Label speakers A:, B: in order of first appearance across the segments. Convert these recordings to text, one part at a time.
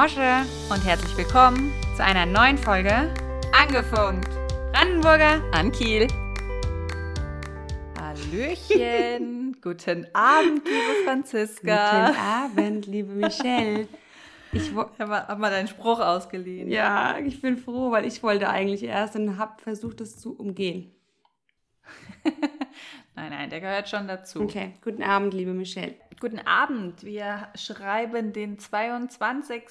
A: Mosche und herzlich willkommen zu einer neuen Folge Angefunkt. Brandenburger
B: an Kiel.
A: Hallöchen. Guten Abend, liebe Franziska.
B: Guten Abend, liebe Michelle.
A: Ich habe hab mal deinen Spruch ausgeliehen.
B: Ja, ich bin froh, weil ich wollte eigentlich erst und habe versucht, das zu umgehen.
A: nein, nein, der gehört schon dazu.
B: Okay, guten Abend, liebe Michelle.
A: Guten Abend. Wir schreiben den 22.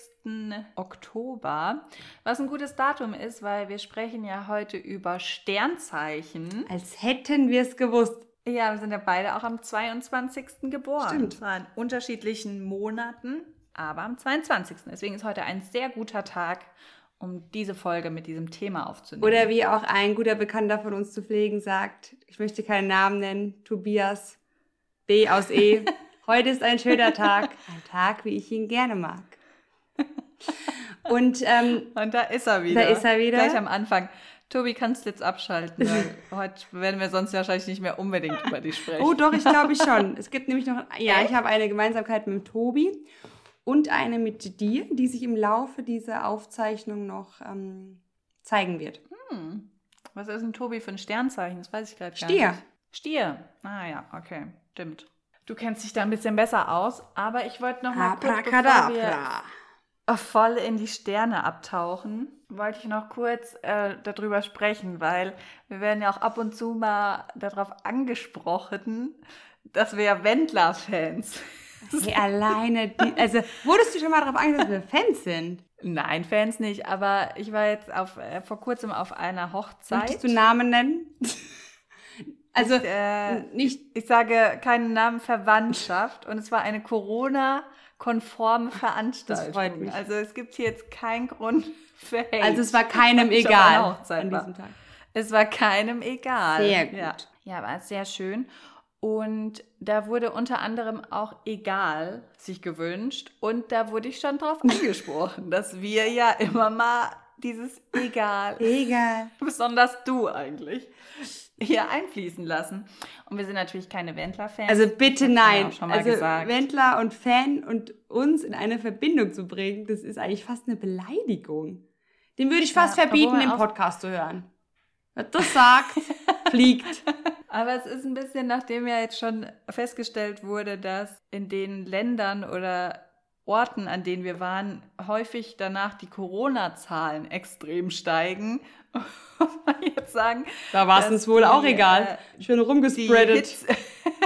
A: Oktober, was ein gutes Datum ist, weil wir sprechen ja heute über Sternzeichen.
B: Als hätten wir es gewusst.
A: Ja, wir sind ja beide auch am 22. geboren.
B: Stimmt.
A: Zwar in unterschiedlichen Monaten, aber am 22. Deswegen ist heute ein sehr guter Tag, um diese Folge mit diesem Thema aufzunehmen.
B: Oder wie auch ein guter Bekannter von uns zu pflegen sagt, ich möchte keinen Namen nennen, Tobias B aus E. Heute ist ein schöner Tag, ein Tag, wie ich ihn gerne mag.
A: Und, ähm, Und da ist er wieder.
B: Da ist er wieder.
A: Gleich am Anfang. Tobi, kannst du jetzt abschalten? heute werden wir sonst wahrscheinlich nicht mehr unbedingt über dich sprechen.
B: Oh, doch, ich glaube ich schon. Es gibt nämlich noch, ja, ich habe eine Gemeinsamkeit mit Tobi und eine mit dir, die sich im Laufe dieser Aufzeichnung noch ähm, zeigen wird.
A: Hm. Was ist ein Tobi für ein Sternzeichen? Das weiß ich gerade gar
B: Stier.
A: nicht. Stier. Ah ja, okay, stimmt. Du kennst dich da ein bisschen besser aus, aber ich wollte noch mal kurz, bevor wir voll in die Sterne abtauchen, wollte ich noch kurz äh, darüber sprechen, weil wir werden ja auch ab und zu mal darauf angesprochen, dass wir ja Wendler-Fans
B: Hey, alleine, die, also wurdest du schon mal darauf angesprochen, dass wir Fans sind?
A: Nein, Fans nicht, aber ich war jetzt auf, äh, vor kurzem auf einer Hochzeit.
B: Möchtest du Namen nennen?
A: Also ich, äh, nicht. Ich sage keinen Namen Verwandtschaft und es war eine Corona-konforme Veranstaltung. Das freut mich. Also es gibt hier jetzt keinen Grund für Hate.
B: Also es war keinem egal an diesem Tag.
A: Es war keinem egal.
B: Sehr gut.
A: Ja, ja war sehr schön. Und da wurde unter anderem auch egal sich gewünscht. Und da wurde ich schon drauf angesprochen, dass wir ja immer mal dieses egal.
B: Egal.
A: Besonders du eigentlich hier einfließen lassen. Und wir sind natürlich keine Wendler-Fans.
B: Also bitte nein. also gesagt. Wendler und Fan und uns in eine Verbindung zu bringen, das ist eigentlich fast eine Beleidigung. Den würde ich fast ja, verbieten, im Podcast zu hören. Wer das sagt, fliegt.
A: Aber es ist ein bisschen, nachdem ja jetzt schon festgestellt wurde, dass in den Ländern oder Orten, an denen wir waren, häufig danach die Corona-Zahlen extrem steigen. Muss man jetzt sagen.
B: Da war es uns wohl die, auch egal. Äh, Schön rumgespreadet.
A: Die Hits,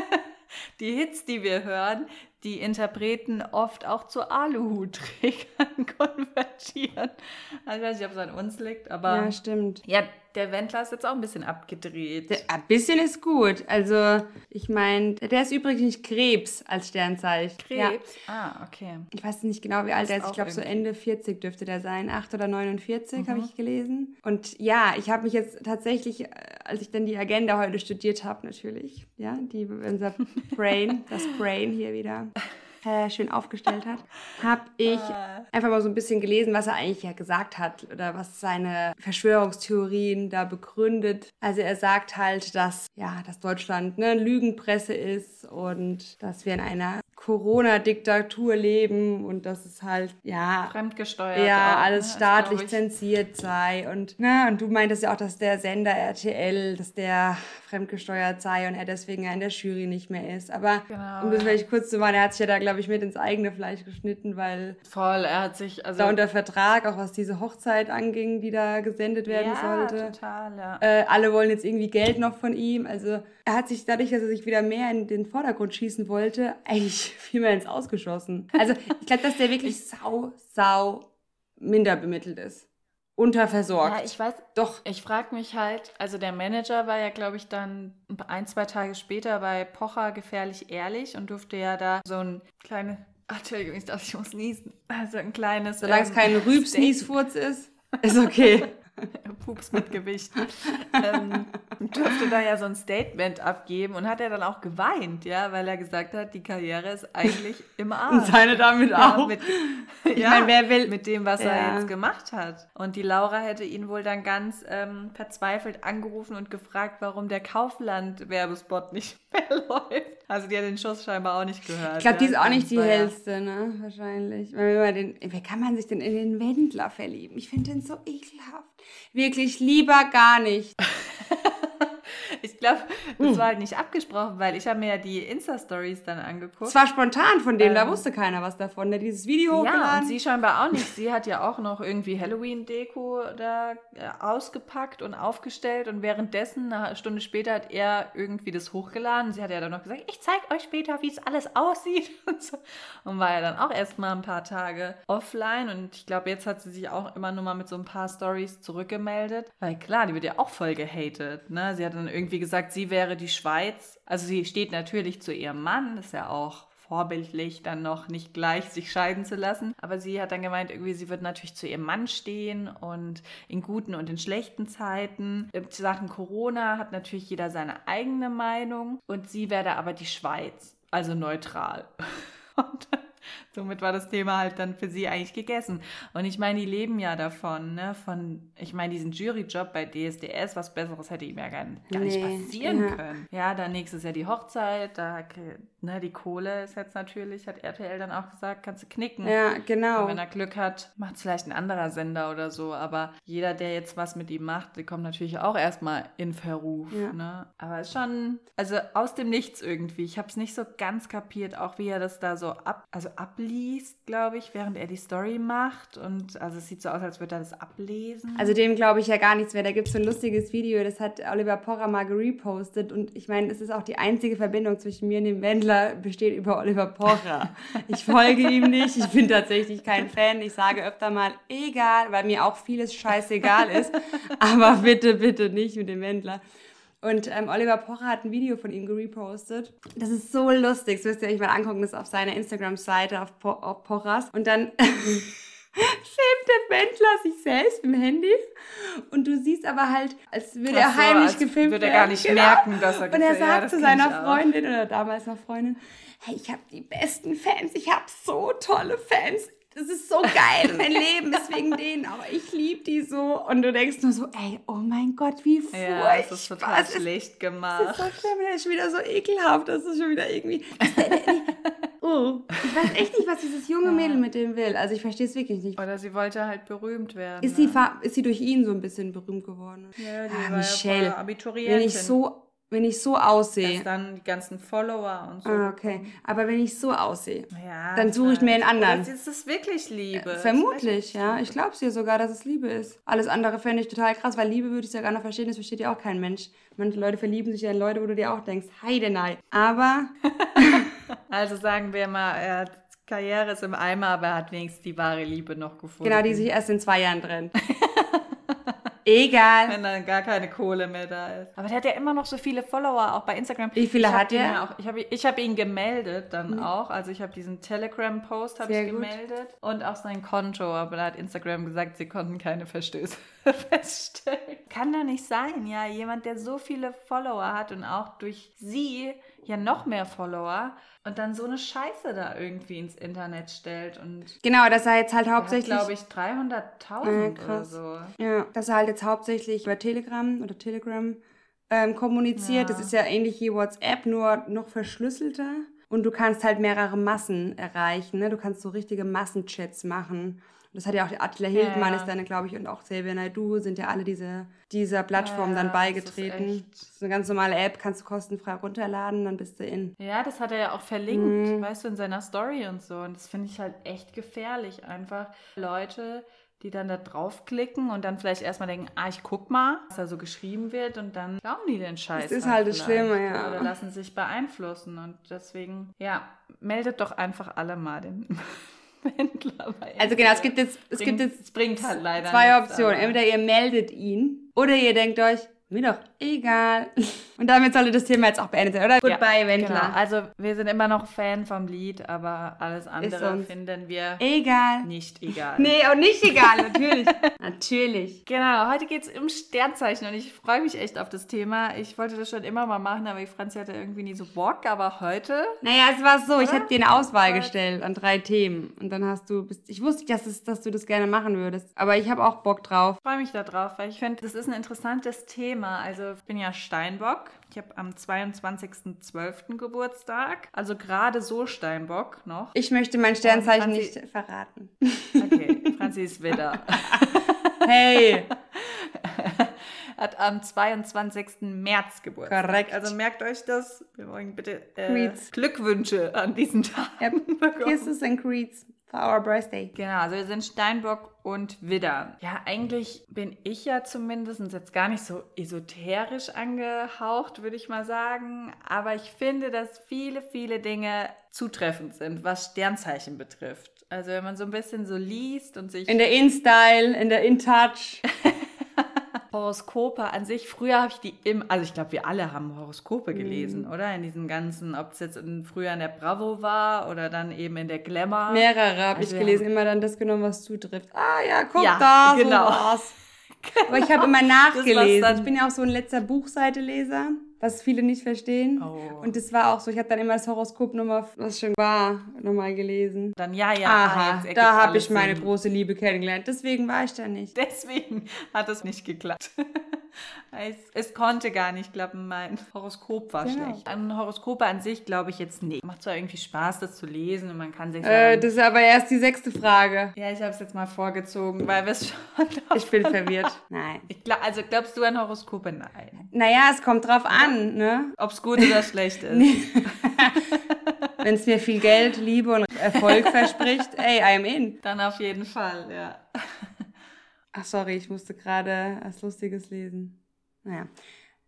A: die Hits, die wir hören, die Interpreten oft auch zu Aluhutträgern konvertieren. Also ich weiß nicht, ob es an uns liegt, aber.
B: Ja, stimmt.
A: Ja, der Wendler ist jetzt auch ein bisschen abgedreht.
B: Der, ein bisschen ist gut. Also, ich meine, der ist übrigens Krebs als Sternzeichen.
A: Krebs? Ja. Ah, okay.
B: Ich weiß nicht genau, wie alt er ist. Ich glaube, so Ende 40 dürfte der sein. 8 oder 49 mhm. habe ich gelesen. Und ja, ich habe mich jetzt tatsächlich, äh, als ich dann die Agenda heute studiert habe, natürlich, ja, die, unser Brain, das Brain hier wieder äh, schön aufgestellt hat, habe ich äh. einfach mal so ein bisschen gelesen, was er eigentlich ja gesagt hat oder was seine Verschwörungstheorien da begründet. Also er sagt halt, dass ja, dass Deutschland eine Lügenpresse ist und dass wir in einer Corona-Diktatur leben und dass es halt, ja.
A: Fremdgesteuert.
B: Ja, auch, alles ne? staatlich zensiert sei. Und, ne, und du meintest ja auch, dass der Sender RTL, dass der fremdgesteuert sei und er deswegen ja in der Jury nicht mehr ist. Aber genau, um das vielleicht kurz zu machen, er hat sich ja da, glaube ich, mit ins eigene Fleisch geschnitten, weil.
A: Voll, er hat sich. Also
B: da unter Vertrag, auch was diese Hochzeit anging, die da gesendet werden
A: ja,
B: sollte.
A: Total, ja.
B: Äh, alle wollen jetzt irgendwie Geld noch von ihm. Also er hat sich dadurch, dass er sich wieder mehr in den Vordergrund schießen wollte, eigentlich viel mehr ins Ausgeschossen. Also ich glaube, dass der wirklich sau, sau minder bemittelt ist. Unterversorgt.
A: Ja, ich weiß. Doch. Ich frage mich halt, also der Manager war ja, glaube ich, dann ein, zwei Tage später bei Pocher gefährlich ehrlich und durfte ja da so ein kleines. Entschuldigung, ich dachte, ich muss niesen. Also ein kleines.
B: Solange ähm, es kein Rübs-Niesfurz ist, ist okay.
A: Pups mit Gewicht, ähm, durfte da ja so ein Statement abgeben und hat er dann auch geweint, ja, weil er gesagt hat, die Karriere ist eigentlich im Arsch. Und
B: seine damit ja, auch.
A: Mit, ich ja, meine, wer will. Mit dem, was ja. er jetzt gemacht hat. Und die Laura hätte ihn wohl dann ganz ähm, verzweifelt angerufen und gefragt, warum der Kaufland-Werbespot nicht mehr läuft. Also die hat den Schuss scheinbar auch nicht gehört.
B: Ich glaube, die ist auch nicht die hellste, ne? Wahrscheinlich. Weil den, wer kann man sich denn in den Wendler verlieben? Ich finde den so ekelhaft. Wirklich lieber gar nicht.
A: Ich glaube, das hm. war halt nicht abgesprochen, weil ich habe mir ja die Insta-Stories dann angeguckt. Es
B: war spontan von dem, ähm, da wusste keiner was davon, der dieses Video hochgeladen.
A: Ja, und sie scheinbar auch nicht. Sie hat ja auch noch irgendwie Halloween-Deko da äh, ausgepackt und aufgestellt und währenddessen, eine Stunde später, hat er irgendwie das hochgeladen. Sie hat ja dann noch gesagt, ich zeige euch später, wie es alles aussieht und, so. und war ja dann auch erstmal ein paar Tage offline und ich glaube, jetzt hat sie sich auch immer nur mal mit so ein paar Stories zurückgemeldet, weil klar, die wird ja auch voll gehatet, ne? Sie hat dann irgendwie gesagt, sie wäre die Schweiz. Also sie steht natürlich zu ihrem Mann, ist ja auch vorbildlich, dann noch nicht gleich sich scheiden zu lassen. Aber sie hat dann gemeint, irgendwie, sie wird natürlich zu ihrem Mann stehen und in guten und in schlechten Zeiten. In Sachen Corona hat natürlich jeder seine eigene Meinung und sie wäre aber die Schweiz, also neutral. Und somit war das Thema halt dann für sie eigentlich gegessen. Und ich meine, die leben ja davon, ne? Von, ich meine, diesen Juryjob bei DSDS, was Besseres hätte ihm ja gar, gar nee, nicht passieren ja. können. Ja, dann nächstes Jahr die Hochzeit, da, ne, die Kohle ist jetzt natürlich, hat RTL dann auch gesagt, kannst du knicken.
B: Ja, genau.
A: Und wenn er Glück hat, macht es vielleicht ein anderer Sender oder so. Aber jeder, der jetzt was mit ihm macht, der kommt natürlich auch erstmal in Verruf. Ja. Ne? Aber es ist schon, also aus dem Nichts irgendwie. Ich habe es nicht so ganz kapiert, auch wie er das da so ab, also ab abliest, glaube ich, während er die Story macht. Und also es sieht so aus, als würde er das ablesen.
B: Also dem glaube ich ja gar nichts mehr. Da gibt es so ein lustiges Video, das hat Oliver Porra mal gerepostet. Und ich meine, es ist auch die einzige Verbindung zwischen mir und dem Wendler besteht über Oliver Porra. ich folge ihm nicht, ich bin tatsächlich kein Fan. Ich sage öfter mal, egal, weil mir auch vieles scheißegal ist. Aber bitte, bitte nicht mit dem Wendler. Und ähm, Oliver Pocher hat ein Video von ihm gerepostet. Das ist so lustig. Das müsst ihr euch mal angucken. Das ist auf seiner Instagram-Seite auf, po auf Pochers. Und dann filmt der Wendler sich selbst im Handy. Und du siehst aber halt, als würde er so, heimlich gefilmt
A: würde er gar nicht genau. merken, dass er
B: Und er sagt ja, zu seiner Freundin oder damals noch Freundin, hey, ich habe die besten Fans. Ich habe so tolle Fans das ist so geil, mein Leben ist wegen denen, aber ich liebe die so. Und du denkst nur so, ey, oh mein Gott, wie furchtbar. Ja,
A: das ist total das schlecht gemacht.
B: Das ist so schlimm, der ist schon wieder so ekelhaft, das ist schon wieder irgendwie... oh, ich weiß echt nicht, was dieses junge Mädel mit dem will. Also ich verstehe es wirklich nicht.
A: Oder sie wollte halt berühmt werden.
B: Ist, ne? sie, ist sie durch ihn so ein bisschen berühmt geworden?
A: Ja, die ah, war Michelle, ja Abiturientin.
B: Wenn ich so wenn ich so aussehe.
A: Dass dann die ganzen Follower und so.
B: Ah, okay. Aber wenn ich so aussehe, ja, dann suche ich mir einen anderen.
A: Oder ist es wirklich Liebe? Äh,
B: vermutlich, ja. Ich glaube es dir sogar, dass es Liebe ist. Alles andere fände ich total krass, weil Liebe würde ich ja gar nicht verstehen. Das versteht ja auch kein Mensch. Manche Leute verlieben sich ja in Leute, wo du dir auch denkst, heidenei. Aber.
A: also sagen wir mal, er hat Karriere ist im Eimer, aber er hat wenigstens die wahre Liebe noch gefunden.
B: Genau, die sich erst in zwei Jahren trennt. Egal.
A: Wenn dann gar keine Kohle mehr da ist. Aber der hat ja immer noch so viele Follower, auch bei Instagram.
B: Wie viele hat er?
A: Auch, ich habe ich hab ihn gemeldet dann mhm. auch. Also ich habe diesen Telegram-Post ich gemeldet und auch sein Konto. Aber da hat Instagram gesagt, sie konnten keine Verstöße feststellen. Kann doch nicht sein, ja. Jemand, der so viele Follower hat und auch durch sie ja noch mehr Follower und dann so eine Scheiße da irgendwie ins Internet stellt und
B: genau, dass er jetzt halt hauptsächlich
A: glaube ich 300.000 äh, oder so.
B: Ja, dass er halt jetzt hauptsächlich über Telegram oder Telegram ähm, kommuniziert. Ja. Das ist ja ähnlich wie WhatsApp, nur noch verschlüsselter. Und du kannst halt mehrere Massen erreichen. Ne? Du kannst so richtige Massenchats machen. Das hat ja auch Attila Hildmann ja, ist dann, glaube ich, und auch Xavier Naidoo sind ja alle diese, dieser Plattform ja, dann beigetreten. Das ist, das ist, eine ganz normale App, kannst du kostenfrei runterladen, dann bist du in.
A: Ja, das hat er ja auch verlinkt, mhm. weißt du, in seiner Story und so. Und das finde ich halt echt gefährlich, einfach Leute, die dann da draufklicken und dann vielleicht erstmal denken, ah, ich guck mal, was da so geschrieben wird und dann glauben die den Scheiß.
B: Das ist halt, halt das Schlimme, ja.
A: Oder lassen sich beeinflussen und deswegen, ja, meldet doch einfach alle mal den
B: Wendler. Also genau, es gibt jetzt, es
A: bringt,
B: gibt jetzt
A: bringt halt leider
B: zwei Optionen. Entweder ihr meldet ihn oder ihr denkt euch, Mir doch egal. Und damit sollte das Thema jetzt auch beendet sein, oder?
A: Goodbye, ja, Wendler. Genau. Also wir sind immer noch Fan vom Lied, aber alles andere finden wir
B: egal.
A: nicht egal.
B: Nee, auch nicht egal, natürlich. natürlich.
A: Genau, heute geht es um Sternzeichen und ich freue mich echt auf das Thema. Ich wollte das schon immer mal machen, aber ich Franzi hatte irgendwie nie so Bock, aber heute...
B: Naja, es war so, oder? ich habe dir eine Auswahl gestellt an drei Themen und dann hast du... Ich wusste, dass, es, dass du das gerne machen würdest, aber ich habe auch Bock drauf.
A: Ich freue mich da drauf, weil ich finde, das ist ein interessantes Thema. Also ich bin ja Steinbock ich habe am 22.12. Geburtstag, also gerade so Steinbock noch.
B: Ich möchte mein Sternzeichen Franzi nicht verraten.
A: Okay, Franzi ist Widder.
B: hey!
A: Hat am 22. März Geburtstag.
B: Korrekt.
A: Also merkt euch das. Wir wollen bitte äh, Glückwünsche an diesem Tag.
B: Yep. Kisses and Creeds. For our birthday.
A: Genau, also wir sind Steinbock und Widder. Ja, eigentlich bin ich ja zumindest jetzt gar nicht so esoterisch angehaucht, würde ich mal sagen. Aber ich finde, dass viele, viele Dinge zutreffend sind, was Sternzeichen betrifft. Also wenn man so ein bisschen so liest und sich...
B: In der In-Style, in der In-Touch.
A: Horoskope an sich, früher habe ich die im, also ich glaube, wir alle haben Horoskope gelesen, mhm. oder? In diesen ganzen, ob es jetzt in, früher in der Bravo war oder dann eben in der Glamour.
B: Mehrere habe also ich gelesen, immer dann das genommen, was zutrifft. Ah ja, guck ja, da, genau. so was. Aber ich habe immer nachgelesen. Ich bin ja auch so ein letzter Buchseite-Leser was viele nicht verstehen. Oh. Und das war auch so, ich habe dann immer das Horoskop nochmal, was schon war, nochmal gelesen.
A: Dann ja, ja.
B: Aha, ah, da habe ich meine Sinn. große Liebe kennengelernt. Deswegen war ich da nicht.
A: Deswegen hat es nicht geklappt. es, es, konnte gar nicht klappen, mein Horoskop war genau. schlecht. An Horoskope an sich glaube ich jetzt nicht. Macht zwar irgendwie Spaß, das zu lesen und man kann sich
B: äh, Das ist aber erst die sechste Frage.
A: Ja, ich habe es jetzt mal vorgezogen, weil wir es schon...
B: Ich bin verwirrt. Nein.
A: Ich glaub, also glaubst du an Horoskope? Nein.
B: Naja, es kommt drauf an an, ne?
A: Ob es gut oder schlecht ist.
B: Wenn es mir viel Geld, Liebe und Erfolg verspricht, ey, I am in.
A: Dann auf jeden Fall, ja.
B: Ach, sorry, ich musste gerade was Lustiges lesen. Naja.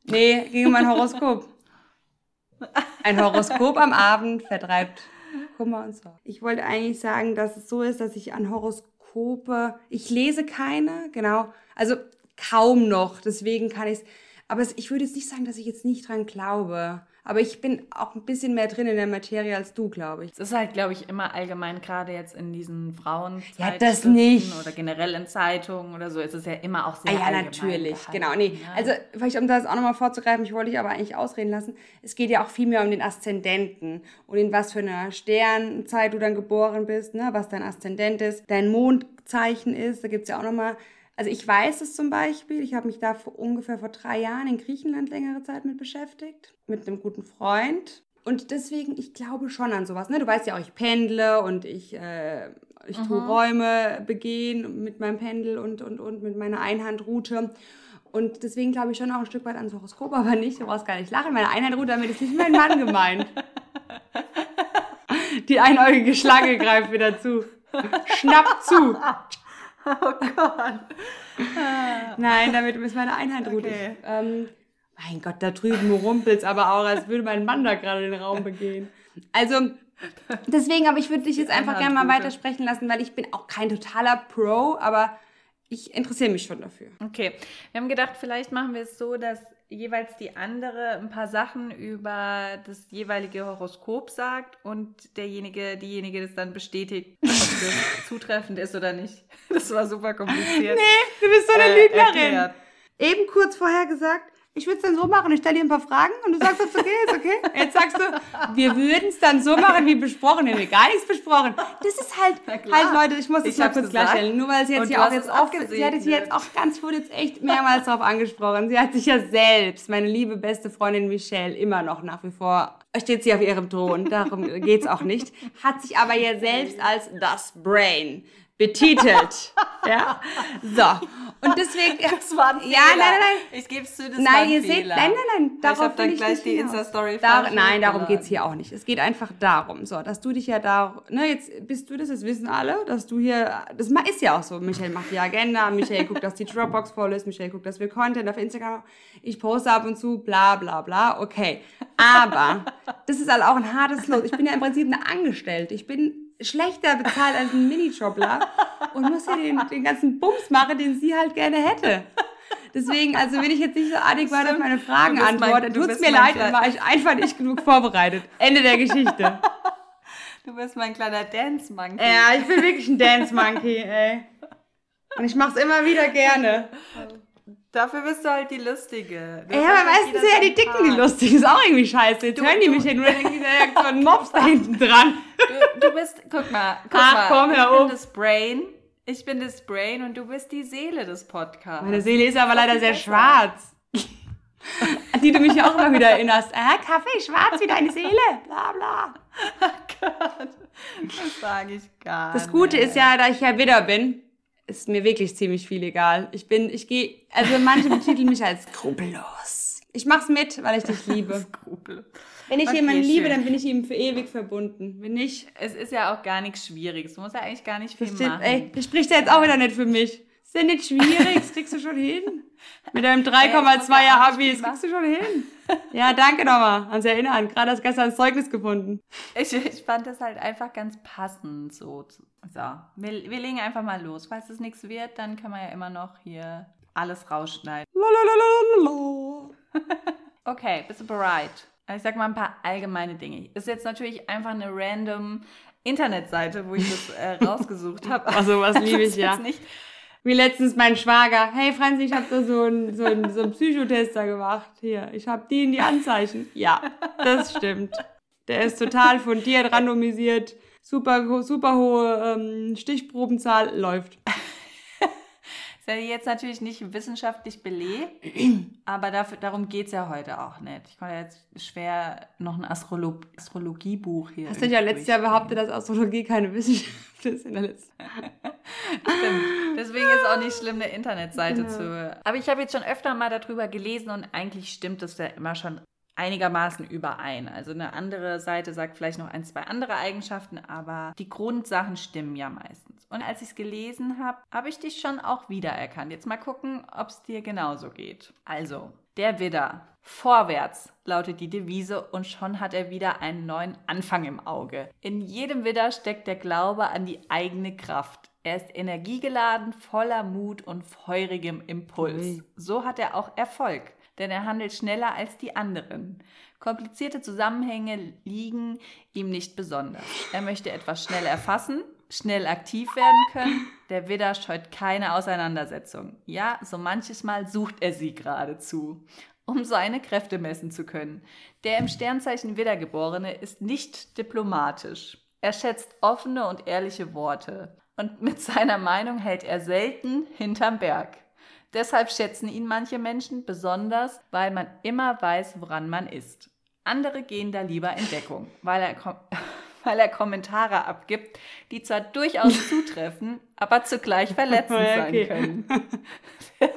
B: Nee, ging um ein Horoskop. Ein Horoskop am Abend vertreibt Kummer und Sorge. Ich wollte eigentlich sagen, dass es so ist, dass ich an Horoskope, ich lese keine, genau, also kaum noch. Deswegen kann ich es, aber ich würde jetzt nicht sagen, dass ich jetzt nicht dran glaube. Aber ich bin auch ein bisschen mehr drin in der Materie als du, glaube ich.
A: Es ist halt, glaube ich, immer allgemein, gerade jetzt in diesen Frauen
B: ja, das nicht.
A: oder generell in Zeitungen oder so, ist es ja immer auch sehr
B: ah, Ja, natürlich, gehalten, genau. Nee, ja. also vielleicht um das auch nochmal vorzugreifen, ich wollte dich aber eigentlich ausreden lassen, es geht ja auch viel mehr um den Aszendenten und in was für einer Sternzeit du dann geboren bist, ne, was dein Aszendent ist, dein Mondzeichen ist, da gibt es ja auch nochmal also ich weiß es zum Beispiel, ich habe mich da vor, ungefähr vor drei Jahren in Griechenland längere Zeit mit beschäftigt, mit einem guten Freund. Und deswegen, ich glaube schon an sowas. Ne? Du weißt ja auch, ich pendle und ich, äh, ich tue mhm. Räume begehen mit meinem Pendel und, und, und mit meiner Einhandroute. Und deswegen glaube ich schon auch ein Stück weit ans Horoskop, aber nicht, du brauchst gar nicht lachen. Meine Einhandroute, damit ist nicht mein Mann gemeint. Die einäugige Schlange greift wieder zu. Schnapp zu. Oh Gott. Nein, damit ist meine Einheit ruhig. Okay. Ähm, mein Gott, da drüben rumpelt es aber auch, als würde mein Mann da gerade den Raum begehen. Also, deswegen, aber ich würde dich jetzt einfach gerne mal weitersprechen lassen, weil ich bin auch kein totaler Pro, aber ich interessiere mich schon dafür.
A: Okay, wir haben gedacht, vielleicht machen wir es so, dass jeweils die andere ein paar Sachen über das jeweilige Horoskop sagt und derjenige, diejenige das dann bestätigt, ob das zutreffend ist oder nicht. Das war super kompliziert.
B: Nee, du bist so eine äh, Lügnerin. Erklärt. Eben kurz vorher gesagt, ich würde es dann so machen, ich stelle dir ein paar Fragen und du sagst, es okay, ist okay. Jetzt sagst du, wir würden es dann so machen wie besprochen, wir haben gar nichts besprochen. Das ist halt, halt Leute, ich muss das ich mal kurz klarstellen, nur weil sie jetzt hier auch jetzt oft, sie hat hier jetzt auch ganz wurde jetzt echt mehrmals darauf angesprochen. Sie hat sich ja selbst, meine liebe beste Freundin Michelle, immer noch nach wie vor, steht sie auf ihrem Thron, darum geht es auch nicht, hat sich aber ja selbst als das Brain betitelt. ja, so. Und deswegen.
A: Das war ein Fehler. Ja, nein, nein, nein. Ich gebe es zu, das
B: nein, war ein ihr Fehler. Seht, nein, nein, nein.
A: Darauf ich habe dann gleich die Insta-Story
B: da, Nein, darum geht es hier auch nicht. Es geht einfach darum, so, dass du dich ja da, ne, jetzt bist du das, das wissen alle, dass du hier, das ist ja auch so, Michael macht die Agenda, Michael guckt, dass die Dropbox voll ist, Michael guckt, dass wir Content auf Instagram, ich poste ab und zu, bla, bla, bla, okay. Aber, das ist halt auch ein hartes Los. Ich bin ja im Prinzip eine Angestellte. Ich bin schlechter bezahlt als ein Minijobler und muss ja den, den ganzen Bums machen, den sie halt gerne hätte. Deswegen, also wenn ich jetzt nicht so adäquat auf meine Fragen antworte, tut es mir leid, dann war ich einfach nicht genug vorbereitet. Ende der Geschichte.
A: Du bist mein kleiner Dance Monkey.
B: Ja, ich bin wirklich ein Dance Monkey, ey. Und ich mach's immer wieder gerne.
A: Dafür bist du halt die Lustige.
B: Das ja, aber meistens sind ja die Dicken die Lustigen. Ist auch irgendwie scheiße. Jetzt du, hören die du, mich ja nur, denken die, so ein Mops da hinten dran.
A: Du, du bist, guck mal, guck Ach, mal. Komm, ich bin das Brain. Ich bin das Brain und du bist die Seele des Podcasts.
B: Meine Seele ist aber leider sehr schwarz. An die du mich ja auch immer wieder erinnerst. Ah, Kaffee schwarz wie deine Seele. Bla bla. Oh Gott.
A: Das sage ich gar
B: nicht. Das Gute ist ja, da ich ja Widder bin, ist mir wirklich ziemlich viel egal. Ich bin, ich gehe, also manche betiteln mich als skrupellos. Ich mach's mit, weil ich dich liebe. Skrupel. Wenn ich okay, jemanden liebe, dann bin ich ihm für ewig verbunden. Wenn nicht.
A: Es ist ja auch gar nichts Schwieriges. Du musst ja eigentlich gar nicht viel das machen.
B: Ey, spricht ja jetzt auch wieder nicht für mich. Ist ja nicht schwierig, das kriegst du schon hin. Mit deinem 3,2er Abi, das kriegst du schon hin. Ja, danke nochmal ans Erinnern. Gerade hast gestern ein Zeugnis gefunden.
A: Ich, ich fand das halt einfach ganz passend so. So, wir, wir legen einfach mal los. Falls es nichts wird, dann kann man ja immer noch hier alles rausschneiden. okay, bist du bereit? Ich sag mal ein paar allgemeine Dinge. Ist jetzt natürlich einfach eine random Internetseite, wo ich das äh, rausgesucht habe.
B: Also was liebe ich ja. Nicht wie letztens mein Schwager, hey Franzi, ich habe da so einen so so einen Psychotester gemacht. Hier, ich habe die in die Anzeichen. Ja, das stimmt. Der ist total fundiert, randomisiert, super, super hohe ähm, Stichprobenzahl, läuft.
A: Ist ja jetzt natürlich nicht wissenschaftlich belegt, aber dafür, darum geht es ja heute auch nicht. Ich konnte jetzt schwer noch ein Astrolo Astrologiebuch hier.
B: Hast du ja letztes Jahr behauptet, dass Astrologie keine Wissenschaft ist in der letzten.
A: Stimmt. Deswegen ist auch nicht schlimm, eine Internetseite genau. zu. Aber ich habe jetzt schon öfter mal darüber gelesen und eigentlich stimmt das ja immer schon einigermaßen überein. Also eine andere Seite sagt vielleicht noch ein, zwei andere Eigenschaften, aber die Grundsachen stimmen ja meistens. Und als ich es gelesen habe, habe ich dich schon auch wiedererkannt. Jetzt mal gucken, ob es dir genauso geht. Also, der Widder. Vorwärts lautet die Devise und schon hat er wieder einen neuen Anfang im Auge. In jedem Widder steckt der Glaube an die eigene Kraft. Er ist energiegeladen, voller Mut und feurigem Impuls. So hat er auch Erfolg, denn er handelt schneller als die anderen. Komplizierte Zusammenhänge liegen ihm nicht besonders. Er möchte etwas schnell erfassen, schnell aktiv werden können. Der Widder scheut keine Auseinandersetzung. Ja, so manches Mal sucht er sie geradezu, um seine Kräfte messen zu können. Der im Sternzeichen Widdergeborene ist nicht diplomatisch. Er schätzt offene und ehrliche Worte. Und mit seiner Meinung hält er selten hinterm Berg. Deshalb schätzen ihn manche Menschen besonders, weil man immer weiß, woran man ist. Andere gehen da lieber in Deckung, weil er weil er Kommentare abgibt, die zwar durchaus zutreffen, aber zugleich verletzend okay. sein können.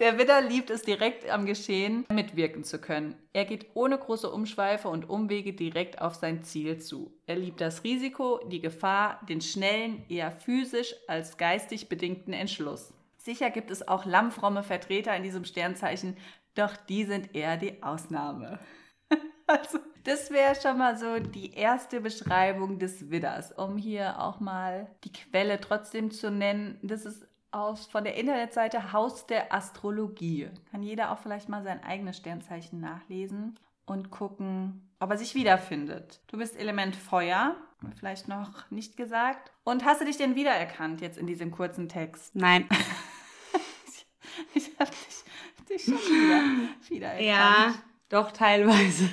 A: Der Widder liebt es direkt am Geschehen mitwirken zu können. Er geht ohne große Umschweife und Umwege direkt auf sein Ziel zu. Er liebt das Risiko, die Gefahr, den schnellen, eher physisch als geistig bedingten Entschluss. Sicher gibt es auch lammfromme Vertreter in diesem Sternzeichen, doch die sind eher die Ausnahme. Also, das wäre schon mal so die erste Beschreibung des Widders, um hier auch mal die Quelle trotzdem zu nennen. Das ist aus, von der Internetseite Haus der Astrologie. Kann jeder auch vielleicht mal sein eigenes Sternzeichen nachlesen und gucken, ob er sich wiederfindet. Du bist Element Feuer, vielleicht noch nicht gesagt. Und hast du dich denn wiedererkannt jetzt in diesem kurzen Text?
B: Nein.
A: ich habe dich, dich schon wieder wiedererkannt.
B: Ja. Doch, teilweise.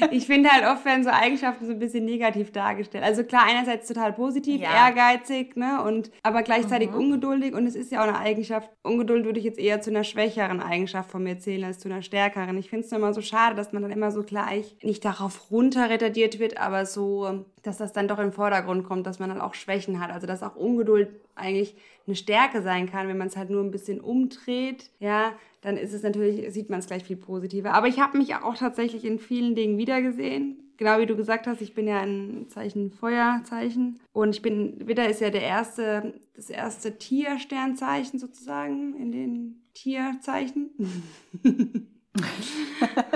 B: ich finde halt oft werden so Eigenschaften so ein bisschen negativ dargestellt. Also klar, einerseits total positiv, ja. ehrgeizig, ne, und aber gleichzeitig mhm. ungeduldig und es ist ja auch eine Eigenschaft. Ungeduld würde ich jetzt eher zu einer schwächeren Eigenschaft von mir zählen als zu einer stärkeren. Ich finde es immer so schade, dass man dann immer so gleich nicht darauf runterretardiert wird, aber so, dass das dann doch im Vordergrund kommt, dass man dann auch Schwächen hat. Also dass auch Ungeduld eigentlich eine Stärke sein kann, wenn man es halt nur ein bisschen umdreht, ja, dann ist es natürlich, sieht man es gleich viel positiver. Aber ich habe mich auch tatsächlich in vielen Dingen wiedergesehen. Genau wie du gesagt hast, ich bin ja ein Zeichen Feuerzeichen und ich bin, Widder ist ja der erste, das erste Tiersternzeichen sozusagen in den Tierzeichen.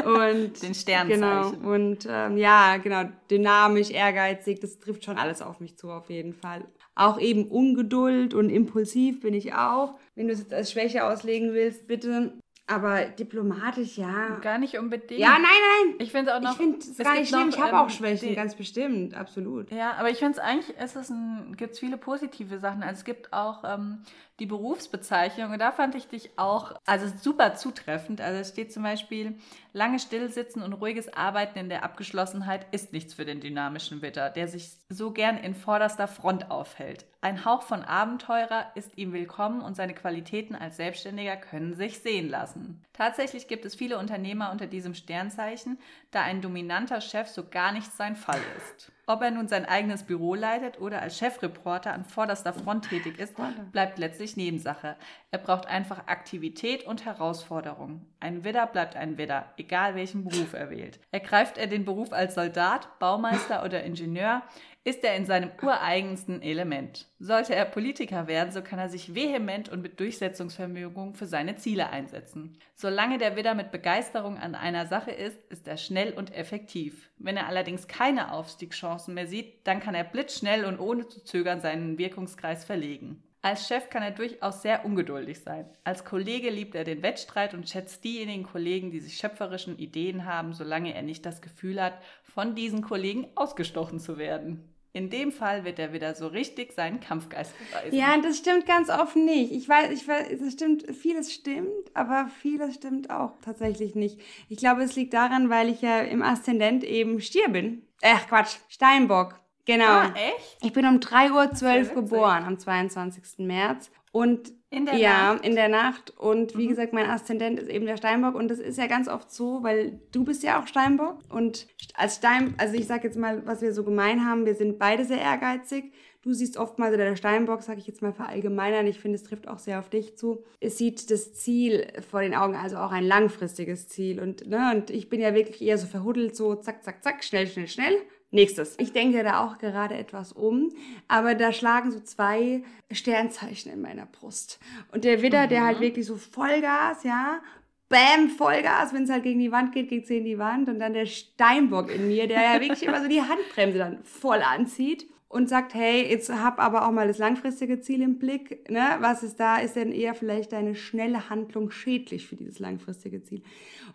B: und
A: den Sternzeichen.
B: Genau, und ähm, ja, genau, dynamisch, ehrgeizig, das trifft schon alles auf mich zu, auf jeden Fall. Auch eben Ungeduld und impulsiv bin ich auch. Wenn du es jetzt als Schwäche auslegen willst, bitte aber diplomatisch, ja.
A: Gar nicht unbedingt.
B: Ja, nein, nein.
A: Ich finde auch noch.
B: Ich finde es gar nicht schlimm. Ich habe ähm, auch Schwächen, die, ganz bestimmt, absolut.
A: Ja, aber ich finde es eigentlich, es gibt es viele positive Sachen. Also es gibt auch ähm, die Berufsbezeichnung. Und da fand ich dich auch also super zutreffend. Also es steht zum Beispiel, lange stillsitzen und ruhiges Arbeiten in der Abgeschlossenheit ist nichts für den dynamischen Witter, der sich so gern in vorderster Front aufhält. Ein Hauch von Abenteurer ist ihm willkommen und seine Qualitäten als Selbstständiger können sich sehen lassen. Tatsächlich gibt es viele Unternehmer unter diesem Sternzeichen, da ein dominanter Chef so gar nicht sein Fall ist. Ob er nun sein eigenes Büro leitet oder als Chefreporter an vorderster Front tätig ist, bleibt letztlich Nebensache. Er braucht einfach Aktivität und Herausforderung. Ein Widder bleibt ein Widder, egal welchen Beruf er wählt. Ergreift er den Beruf als Soldat, Baumeister oder Ingenieur, ist er in seinem ureigensten Element. Sollte er Politiker werden, so kann er sich vehement und mit Durchsetzungsvermögen für seine Ziele einsetzen. Solange der Widder mit Begeisterung an einer Sache ist, ist er schnell und effektiv. Wenn er allerdings keine Aufstiegschancen mehr sieht, dann kann er blitzschnell und ohne zu zögern seinen Wirkungskreis verlegen. Als Chef kann er durchaus sehr ungeduldig sein. Als Kollege liebt er den Wettstreit und schätzt diejenigen Kollegen, die sich schöpferischen Ideen haben, solange er nicht das Gefühl hat, von diesen Kollegen ausgestochen zu werden. In dem Fall wird er wieder so richtig seinen Kampfgeist beweisen.
B: Ja, das stimmt ganz oft nicht. Ich weiß, ich weiß, das stimmt, vieles stimmt, aber vieles stimmt auch tatsächlich nicht. Ich glaube, es liegt daran, weil ich ja im Aszendent eben Stier bin. Ach, Quatsch, Steinbock. Genau.
A: Ah, echt?
B: Ich bin um 3.12 Uhr geboren, am 22. März. Und
A: in der
B: ja,
A: Nacht?
B: in der Nacht. Und wie mhm. gesagt, mein Aszendent ist eben der Steinbock. Und das ist ja ganz oft so, weil du bist ja auch Steinbock. Und als Stein, also ich sag jetzt mal, was wir so gemein haben, wir sind beide sehr ehrgeizig. Du siehst oftmals, oder der Steinbock, sage ich jetzt mal verallgemeinern, ich finde, es trifft auch sehr auf dich zu. Es sieht das Ziel vor den Augen, also auch ein langfristiges Ziel. Und, ne, und ich bin ja wirklich eher so verhuddelt, so zack, zack, zack, schnell, schnell, schnell. Nächstes. Ich denke da auch gerade etwas um, aber da schlagen so zwei Sternzeichen in meiner Brust. Und der Widder, mhm. der halt wirklich so Vollgas, ja, Bäm, Vollgas, wenn es halt gegen die Wand geht, geht es in die Wand. Und dann der Steinbock in mir, der ja wirklich immer so die Handbremse dann voll anzieht und sagt, hey, jetzt hab aber auch mal das langfristige Ziel im Blick. Ne? Was ist da? Ist denn eher vielleicht deine schnelle Handlung schädlich für dieses langfristige Ziel?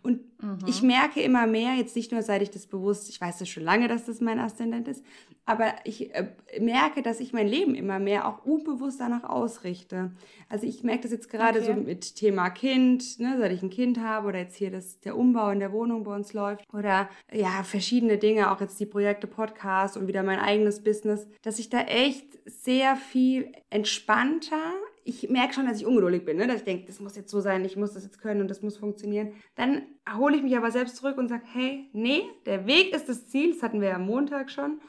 B: Und mhm. ich merke immer mehr, jetzt nicht nur seit ich das bewusst, ich weiß das schon lange, dass das mein Aszendent ist, aber ich äh, merke, dass ich mein Leben immer mehr auch unbewusst danach ausrichte. Also ich merke das jetzt gerade okay. so mit Thema Kind, ne, seit ich ein Kind habe oder jetzt hier das, der Umbau in der Wohnung bei uns läuft oder ja, verschiedene Dinge, auch jetzt die Projekte Podcast und wieder mein eigenes Business, dass ich da echt sehr viel entspannter ich merke schon, dass ich ungeduldig bin, ne? dass ich denke, das muss jetzt so sein, ich muss das jetzt können und das muss funktionieren. Dann hole ich mich aber selbst zurück und sage, hey, nee, der Weg ist das Ziel, das hatten wir ja am Montag schon.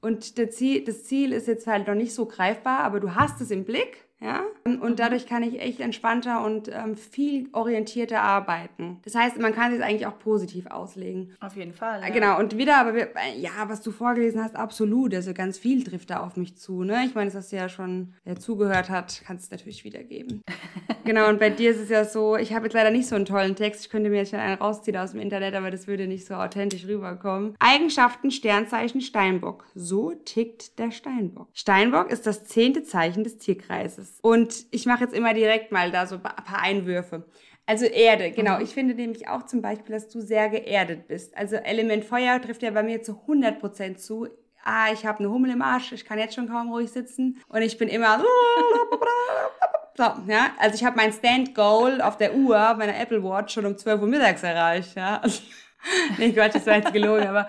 B: Und Ziel, das Ziel ist jetzt halt noch nicht so greifbar, aber du hast es im Blick ja? Und dadurch kann ich echt entspannter und ähm, viel orientierter arbeiten. Das heißt, man kann es eigentlich auch positiv auslegen.
A: Auf jeden Fall.
B: Ja. Genau, und wieder, aber wir, ja, was du vorgelesen hast, absolut. Also ganz viel trifft da auf mich zu. Ne? Ich meine, das hast du ja schon, wer zugehört hat, kannst es natürlich wiedergeben. genau, und bei dir ist es ja so, ich habe jetzt leider nicht so einen tollen Text. Ich könnte mir jetzt schon einen rausziehen aus dem Internet, aber das würde nicht so authentisch rüberkommen. Eigenschaften Sternzeichen Steinbock. So tickt der Steinbock. Steinbock ist das zehnte Zeichen des Tierkreises ist. Und ich mache jetzt immer direkt mal da so ein paar Einwürfe. Also Erde, genau. Mhm. Ich finde nämlich auch zum Beispiel, dass du sehr geerdet bist. Also Element Feuer trifft ja bei mir zu 100% zu. Ah, ich habe eine Hummel im Arsch, ich kann jetzt schon kaum ruhig sitzen und ich bin immer so, ja. Also ich habe mein Stand Goal auf der Uhr, meiner Apple Watch schon um 12 Uhr mittags erreicht, ja. Also, nee, Quatsch, das war jetzt gelogen, aber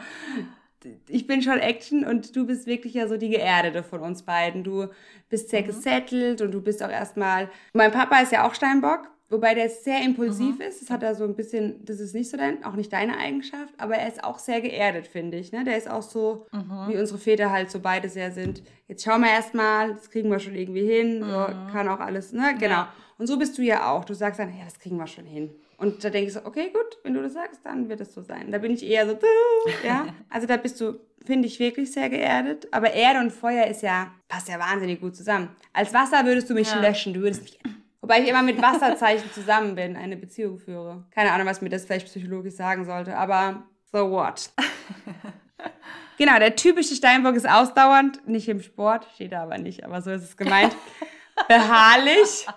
B: ich bin schon Action und du bist wirklich ja so die Geerdete von uns beiden. Du bist sehr mhm. gesettelt und du bist auch erstmal. Mein Papa ist ja auch Steinbock, wobei der sehr impulsiv mhm. ist. Das hat er so ein bisschen, das ist nicht so dein, auch nicht deine Eigenschaft, aber er ist auch sehr geerdet, finde ich. Ne? Der ist auch so, mhm. wie unsere Väter halt so beide sehr sind. Jetzt schauen wir erstmal, das kriegen wir schon irgendwie hin, so, mhm. kann auch alles, ne? Genau. Ja. Und so bist du ja auch. Du sagst dann, ja, das kriegen wir schon hin. Und da denke ich so, okay, gut, wenn du das sagst, dann wird es so sein. Da bin ich eher so, ja. Also da bist du, finde ich, wirklich sehr geerdet. Aber Erde und Feuer ist ja, passt ja wahnsinnig gut zusammen. Als Wasser würdest du mich ja. löschen, du würdest mich Wobei ich immer mit Wasserzeichen zusammen bin, eine Beziehung führe. Keine Ahnung, was mir das vielleicht psychologisch sagen sollte, aber so what? genau, der typische Steinbock ist ausdauernd, nicht im Sport, steht da aber nicht, aber so ist es gemeint. Beharrlich,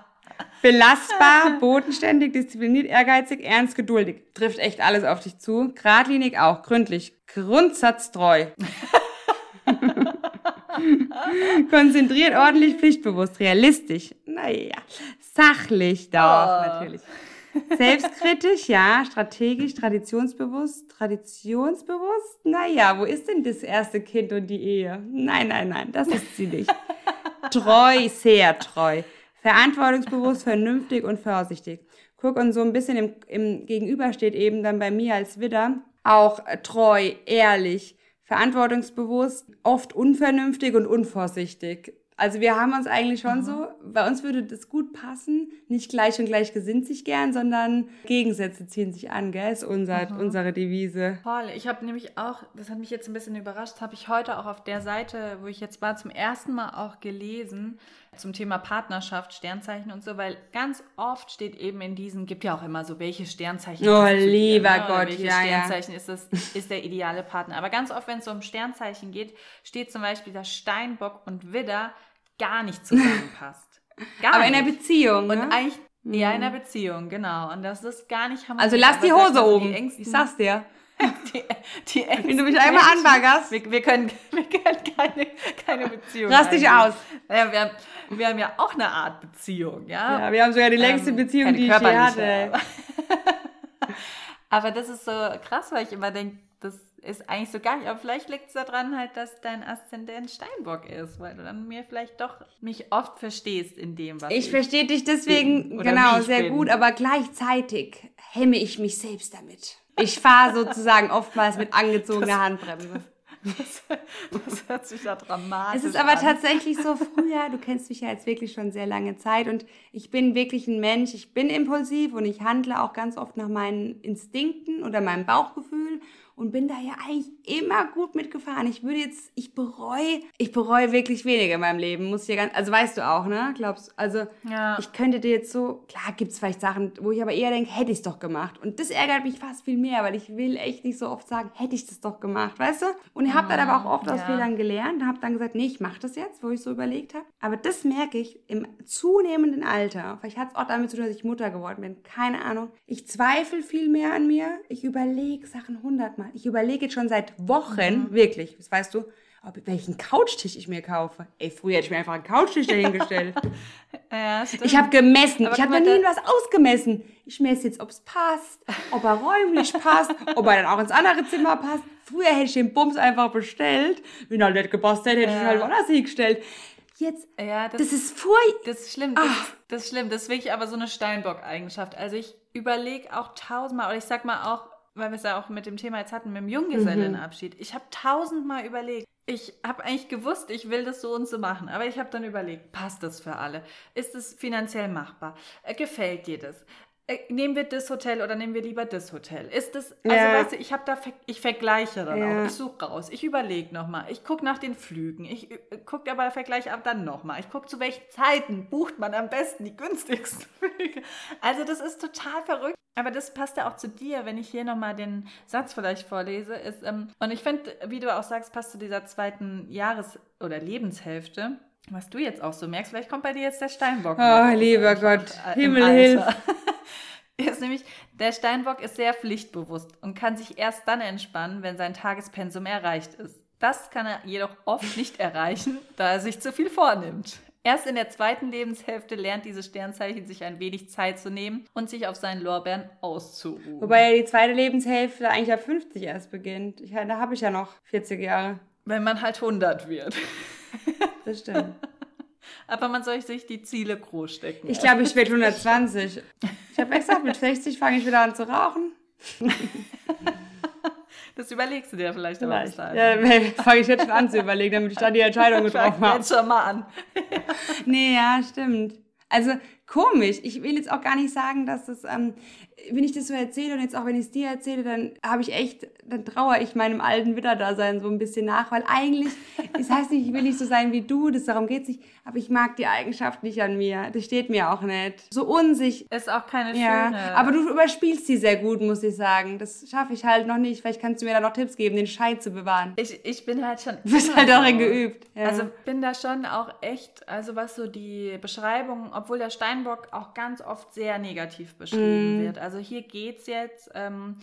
B: belastbar, bodenständig, diszipliniert, ehrgeizig, ernst, geduldig. Trifft echt alles auf dich zu. Gradlinig auch, gründlich, grundsatztreu. Konzentriert, ordentlich, pflichtbewusst, realistisch. Naja, sachlich doch, oh. natürlich. Selbstkritisch, ja, strategisch, traditionsbewusst, traditionsbewusst. Naja, wo ist denn das erste Kind und die Ehe? Nein, nein, nein, das ist sie nicht. treu, sehr treu. Verantwortungsbewusst, vernünftig und vorsichtig. Guck, und so ein bisschen im, im Gegenüber steht eben dann bei mir als Widder auch treu, ehrlich, verantwortungsbewusst, oft unvernünftig und unvorsichtig. Also wir haben uns eigentlich schon mhm. so, bei uns würde das gut passen, nicht gleich und gleich gesinnt sich gern, sondern Gegensätze ziehen sich an, gell, ist unser, mhm. unsere Devise.
A: Toll, ich habe nämlich auch, das hat mich jetzt ein bisschen überrascht, habe ich heute auch auf der Seite, wo ich jetzt war, zum ersten Mal auch gelesen, zum Thema Partnerschaft, Sternzeichen und so, weil ganz oft steht eben in diesen, gibt ja auch immer so, welche Sternzeichen.
B: Oh, lieber ne? Gott,
A: welche
B: ja,
A: Sternzeichen ja. ist das, ist der ideale Partner. Aber ganz oft, wenn es um Sternzeichen geht, steht zum Beispiel, dass Steinbock und Widder gar nicht zusammenpasst.
B: Gar Aber nicht. in der Beziehung.
A: Und ne? eigentlich, ja, in der Beziehung, genau. Und das ist gar nicht
B: harmonisch. Also lass die Hose oben. Die ich sag's dir.
A: Die, die
B: Wenn du mich einmal anbaggerst.
A: Wir, wir, können, wir können keine, keine Beziehung.
B: Lass dich aus.
A: Ja, wir, haben, wir haben ja auch eine Art Beziehung, ja.
B: Ja, wir haben sogar die längste ähm, Beziehung, die ich je hatte.
A: Aber das ist so krass, weil ich immer denke, das ist eigentlich so gar nicht. Aber vielleicht liegt es daran halt, dass dein Aszendent Steinbock ist, weil du dann mir vielleicht doch mich oft verstehst in dem, was
B: ich. Ich verstehe dich deswegen genau sehr bin. gut, aber gleichzeitig hemme ich mich selbst damit. Ich fahre sozusagen oftmals mit angezogener das, Handbremse.
A: Das, das, hört sich ja dramatisch
B: Es ist aber an. tatsächlich so früher, du kennst mich ja jetzt wirklich schon sehr lange Zeit und ich bin wirklich ein Mensch, ich bin impulsiv und ich handle auch ganz oft nach meinen Instinkten oder meinem Bauchgefühl und bin da ja eigentlich immer gut mitgefahren. Ich würde jetzt, ich bereue, ich bereue wirklich weniger in meinem Leben, muss ich ja ganz, also weißt du auch, ne? Glaubst, also ja. ich könnte dir jetzt so, klar gibt es vielleicht Sachen, wo ich aber eher denke, hätte ich es doch gemacht. Und das ärgert mich fast viel mehr, weil ich will echt nicht so oft sagen, hätte ich das doch gemacht, weißt du? Und ich habe dann aber auch oft ja. aus Fehlern gelernt, habe dann gesagt, nee, ich mache das jetzt, wo ich so überlegt habe. Aber das merke ich im zunehmenden Alter. Vielleicht hat es auch damit zu tun, dass ich Mutter geworden bin. Keine Ahnung. Ich zweifle viel mehr an mir. Ich überlege Sachen hundertmal. Ich überlege jetzt schon seit Wochen, mhm. wirklich, das weißt du, ob, welchen Couchtisch ich mir kaufe. Ey, früher hätte ich mir einfach einen Couchtisch dahingestellt. ja, stimmt. Ich habe gemessen. Aber ich habe noch nie was ausgemessen. Ich messe jetzt, ob es passt, ob er räumlich passt, ob er dann auch ins andere Zimmer passt. Früher hätte ich den Bums einfach bestellt. Wenn er nicht gepasst hätte, hätte ja. ich ihn halt woanders hingestellt. Jetzt, ja, das, das ist furchtbar.
A: Das ist schlimm. Das, ah. das, ist schlimm. Das ist wirklich aber so eine Steinbock-Eigenschaft. Also ich überlege auch tausendmal, oder ich sag mal auch, weil wir es ja auch mit dem Thema jetzt hatten, mit dem Junggesellenabschied. Mhm. Ich habe tausendmal überlegt. Ich habe eigentlich gewusst, ich will das so und so machen, aber ich habe dann überlegt, passt das für alle? Ist es finanziell machbar? Äh, gefällt dir das? Äh, nehmen wir das Hotel oder nehmen wir lieber das Hotel? Ist das, also ja. weißt du, ich habe da, ich vergleiche dann ja. auch, ich suche raus, ich überlege nochmal, ich gucke nach den Flügen, ich äh, gucke aber vergleiche aber dann nochmal, ich gucke zu welchen Zeiten bucht man am besten die günstigsten Flüge. Also das ist total verrückt. Aber das passt ja auch zu dir, wenn ich hier nochmal den Satz vielleicht vorlese. Ist, ähm, und ich finde, wie du auch sagst, passt zu dieser zweiten Jahres- oder Lebenshälfte was du jetzt auch so merkst, vielleicht kommt bei dir jetzt der Steinbock.
B: Oh, lieber Gott, Himmel hilf.
A: ist nämlich, der Steinbock ist sehr pflichtbewusst und kann sich erst dann entspannen, wenn sein Tagespensum erreicht ist. Das kann er jedoch oft nicht erreichen, da er sich zu viel vornimmt. Erst in der zweiten Lebenshälfte lernt dieses Sternzeichen sich ein wenig Zeit zu nehmen und sich auf seinen Lorbeeren auszuruhen.
B: Wobei ja die zweite Lebenshälfte eigentlich ab 50 erst beginnt. Ich, da habe ich ja noch 40 Jahre.
A: Wenn man halt 100 wird.
B: Das stimmt.
A: Aber man soll sich die Ziele groß stecken.
B: Ich glaube, ich werde 120. Ich habe gesagt, mit 60 fange ich wieder an zu rauchen.
A: Das überlegst du dir vielleicht,
B: vielleicht. aber Ja, fange ich jetzt schon an zu überlegen, damit ich dann die Entscheidung getroffen habe.
A: jetzt schon mal an.
B: nee, ja, stimmt. Also komisch. Ich will jetzt auch gar nicht sagen, dass das, ähm, wenn ich das so erzähle und jetzt auch wenn ich es dir erzähle, dann habe ich echt, dann trauere ich meinem alten Widderdasein so ein bisschen nach, weil eigentlich, das heißt nicht, ich will nicht so sein wie du, das darum geht es nicht, aber ich mag die Eigenschaft nicht an mir. Das steht mir auch nicht. So unsicher.
A: Ist auch keine
B: ja,
A: schöne.
B: Aber du überspielst sie sehr gut, muss ich sagen. Das schaffe ich halt noch nicht. Vielleicht kannst du mir da noch Tipps geben, den Schein zu bewahren.
A: Ich, ich bin halt schon.
B: Du bist halt darin geübt.
A: Ja. Also bin da schon auch echt, also was so die Beschreibung, obwohl der Steinbock auch ganz oft sehr negativ beschrieben mm. wird. Also hier geht es jetzt. Ähm,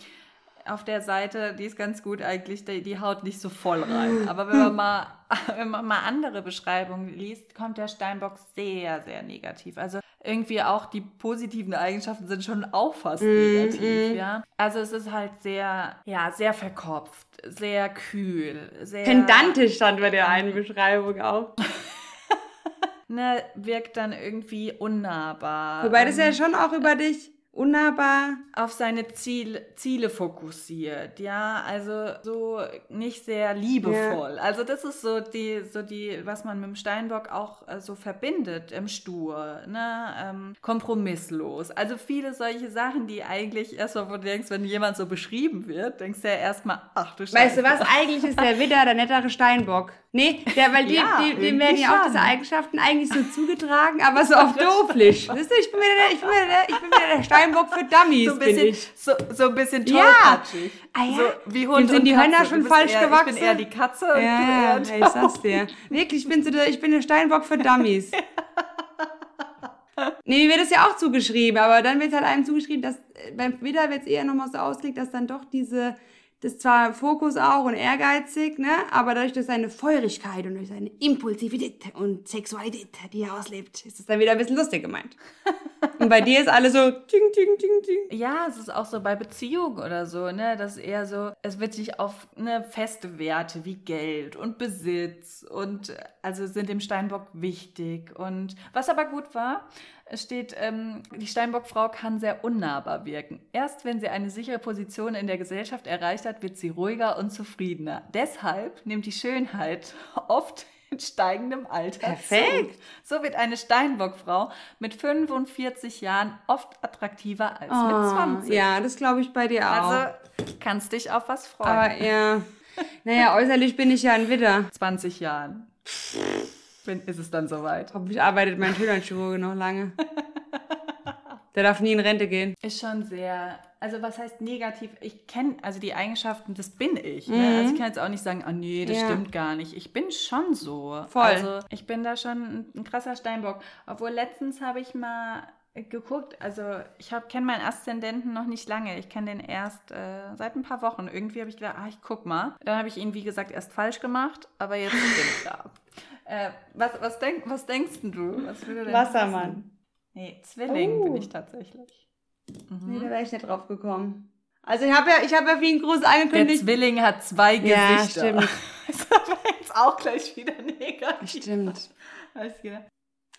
A: auf der Seite, die ist ganz gut eigentlich, die, die haut nicht so voll rein. Aber wenn man mal, wenn man mal andere Beschreibungen liest, kommt der Steinbock sehr, sehr negativ. Also irgendwie auch die positiven Eigenschaften sind schon auch fast mm, negativ, mm. ja. Also es ist halt sehr, ja, sehr verkopft, sehr kühl, sehr...
B: Pendantisch stand bei der einen Beschreibung auch.
A: ne, wirkt dann irgendwie unnahbar.
B: Wobei das ja ähm, schon auch über dich unnahbar
A: auf seine Ziel, Ziele fokussiert, ja, also so nicht sehr liebevoll. Ja. Also das ist so die, so die, was man mit dem Steinbock auch äh, so verbindet, im Stur, ne, ähm, kompromisslos. Also viele solche Sachen, die eigentlich erstmal, wo du denkst, wenn jemand so beschrieben wird, denkst du ja erstmal, ach du
B: Scheiße. Weißt du was, eigentlich ist der Widder der nettere Steinbock. Nee, der, weil die, ja, die, dem werden ja auch diese Eigenschaften eigentlich so zugetragen, aber so auf dooflich. Weißt du, ich bin wieder der, ich bin wieder der, ich bin wieder der Steinbock für Dummies,
A: so ein bisschen. So, so ein bisschen tollpatschig. Ja. Ah, ja. So wie Hund
B: sind die Hörner schon falsch
A: eher,
B: gewachsen.
A: Ich bin eher die Katze
B: und ja, du eher ich sag's dir. Wirklich, ich bin, so der, ich bin der Steinbock für Dummies. Nee, mir wird es ja auch zugeschrieben, aber dann wird es halt einem zugeschrieben, dass äh, beim Widder wird es eher nochmal so ausgelegt, dass dann doch diese das ist zwar Fokus auch und ehrgeizig, ne? aber dadurch durch seine Feurigkeit und durch seine Impulsivität und Sexualität, die er auslebt, ist es dann wieder ein bisschen lustig gemeint. und bei dir ist alles so ting, ting, ting, ting.
A: Ja, es ist auch so bei Beziehungen oder so, ne? dass eher so, es wird sich auf ne, feste Werte wie Geld und Besitz und also sind dem Steinbock wichtig. Und was aber gut war, es steht, ähm, die Steinbockfrau kann sehr unnahbar wirken. Erst wenn sie eine sichere Position in der Gesellschaft erreicht hat, wird sie ruhiger und zufriedener. Deshalb nimmt die Schönheit oft in steigendem Alter
B: Perfekt.
A: Zu. So wird eine Steinbockfrau mit 45 Jahren oft attraktiver als oh, mit 20.
B: Ja, das glaube ich bei dir auch.
A: Also kannst dich auf was freuen.
B: Aber ja, naja, äußerlich bin ich ja ein Widder.
A: 20 Jahren bin, ist es dann soweit.
B: Hoffentlich arbeitet mein Schönheitschirurge noch lange. Der darf nie in Rente gehen.
A: Ist schon sehr, also was heißt negativ? Ich kenne, also die Eigenschaften, das bin ich. Ne? Mhm. Ne? Also ich kann jetzt auch nicht sagen, oh nee, das ja. stimmt gar nicht. Ich bin schon so.
B: Voll.
A: Also ich bin da schon ein, ein krasser Steinbock. Obwohl letztens habe ich mal geguckt, also ich kenne meinen Aszendenten noch nicht lange. Ich kenne den erst äh, seit ein paar Wochen. Irgendwie habe ich gedacht, ah, ich guck mal. Dann habe ich ihn, wie gesagt, erst falsch gemacht, aber jetzt stimmt er. Äh, was, was, denk, was denkst du? Was
B: würde Wassermann. Passen?
A: Nee, Zwilling oh. bin ich tatsächlich.
B: Mhm. Nee, da wäre ich nicht drauf gekommen. Also ich habe ja, ich habe ja wie ein Gruß angekündigt.
A: Der Zwilling hat zwei Gesichter.
B: Ja, stimmt.
A: das war jetzt auch gleich wieder negativ.
B: Stimmt.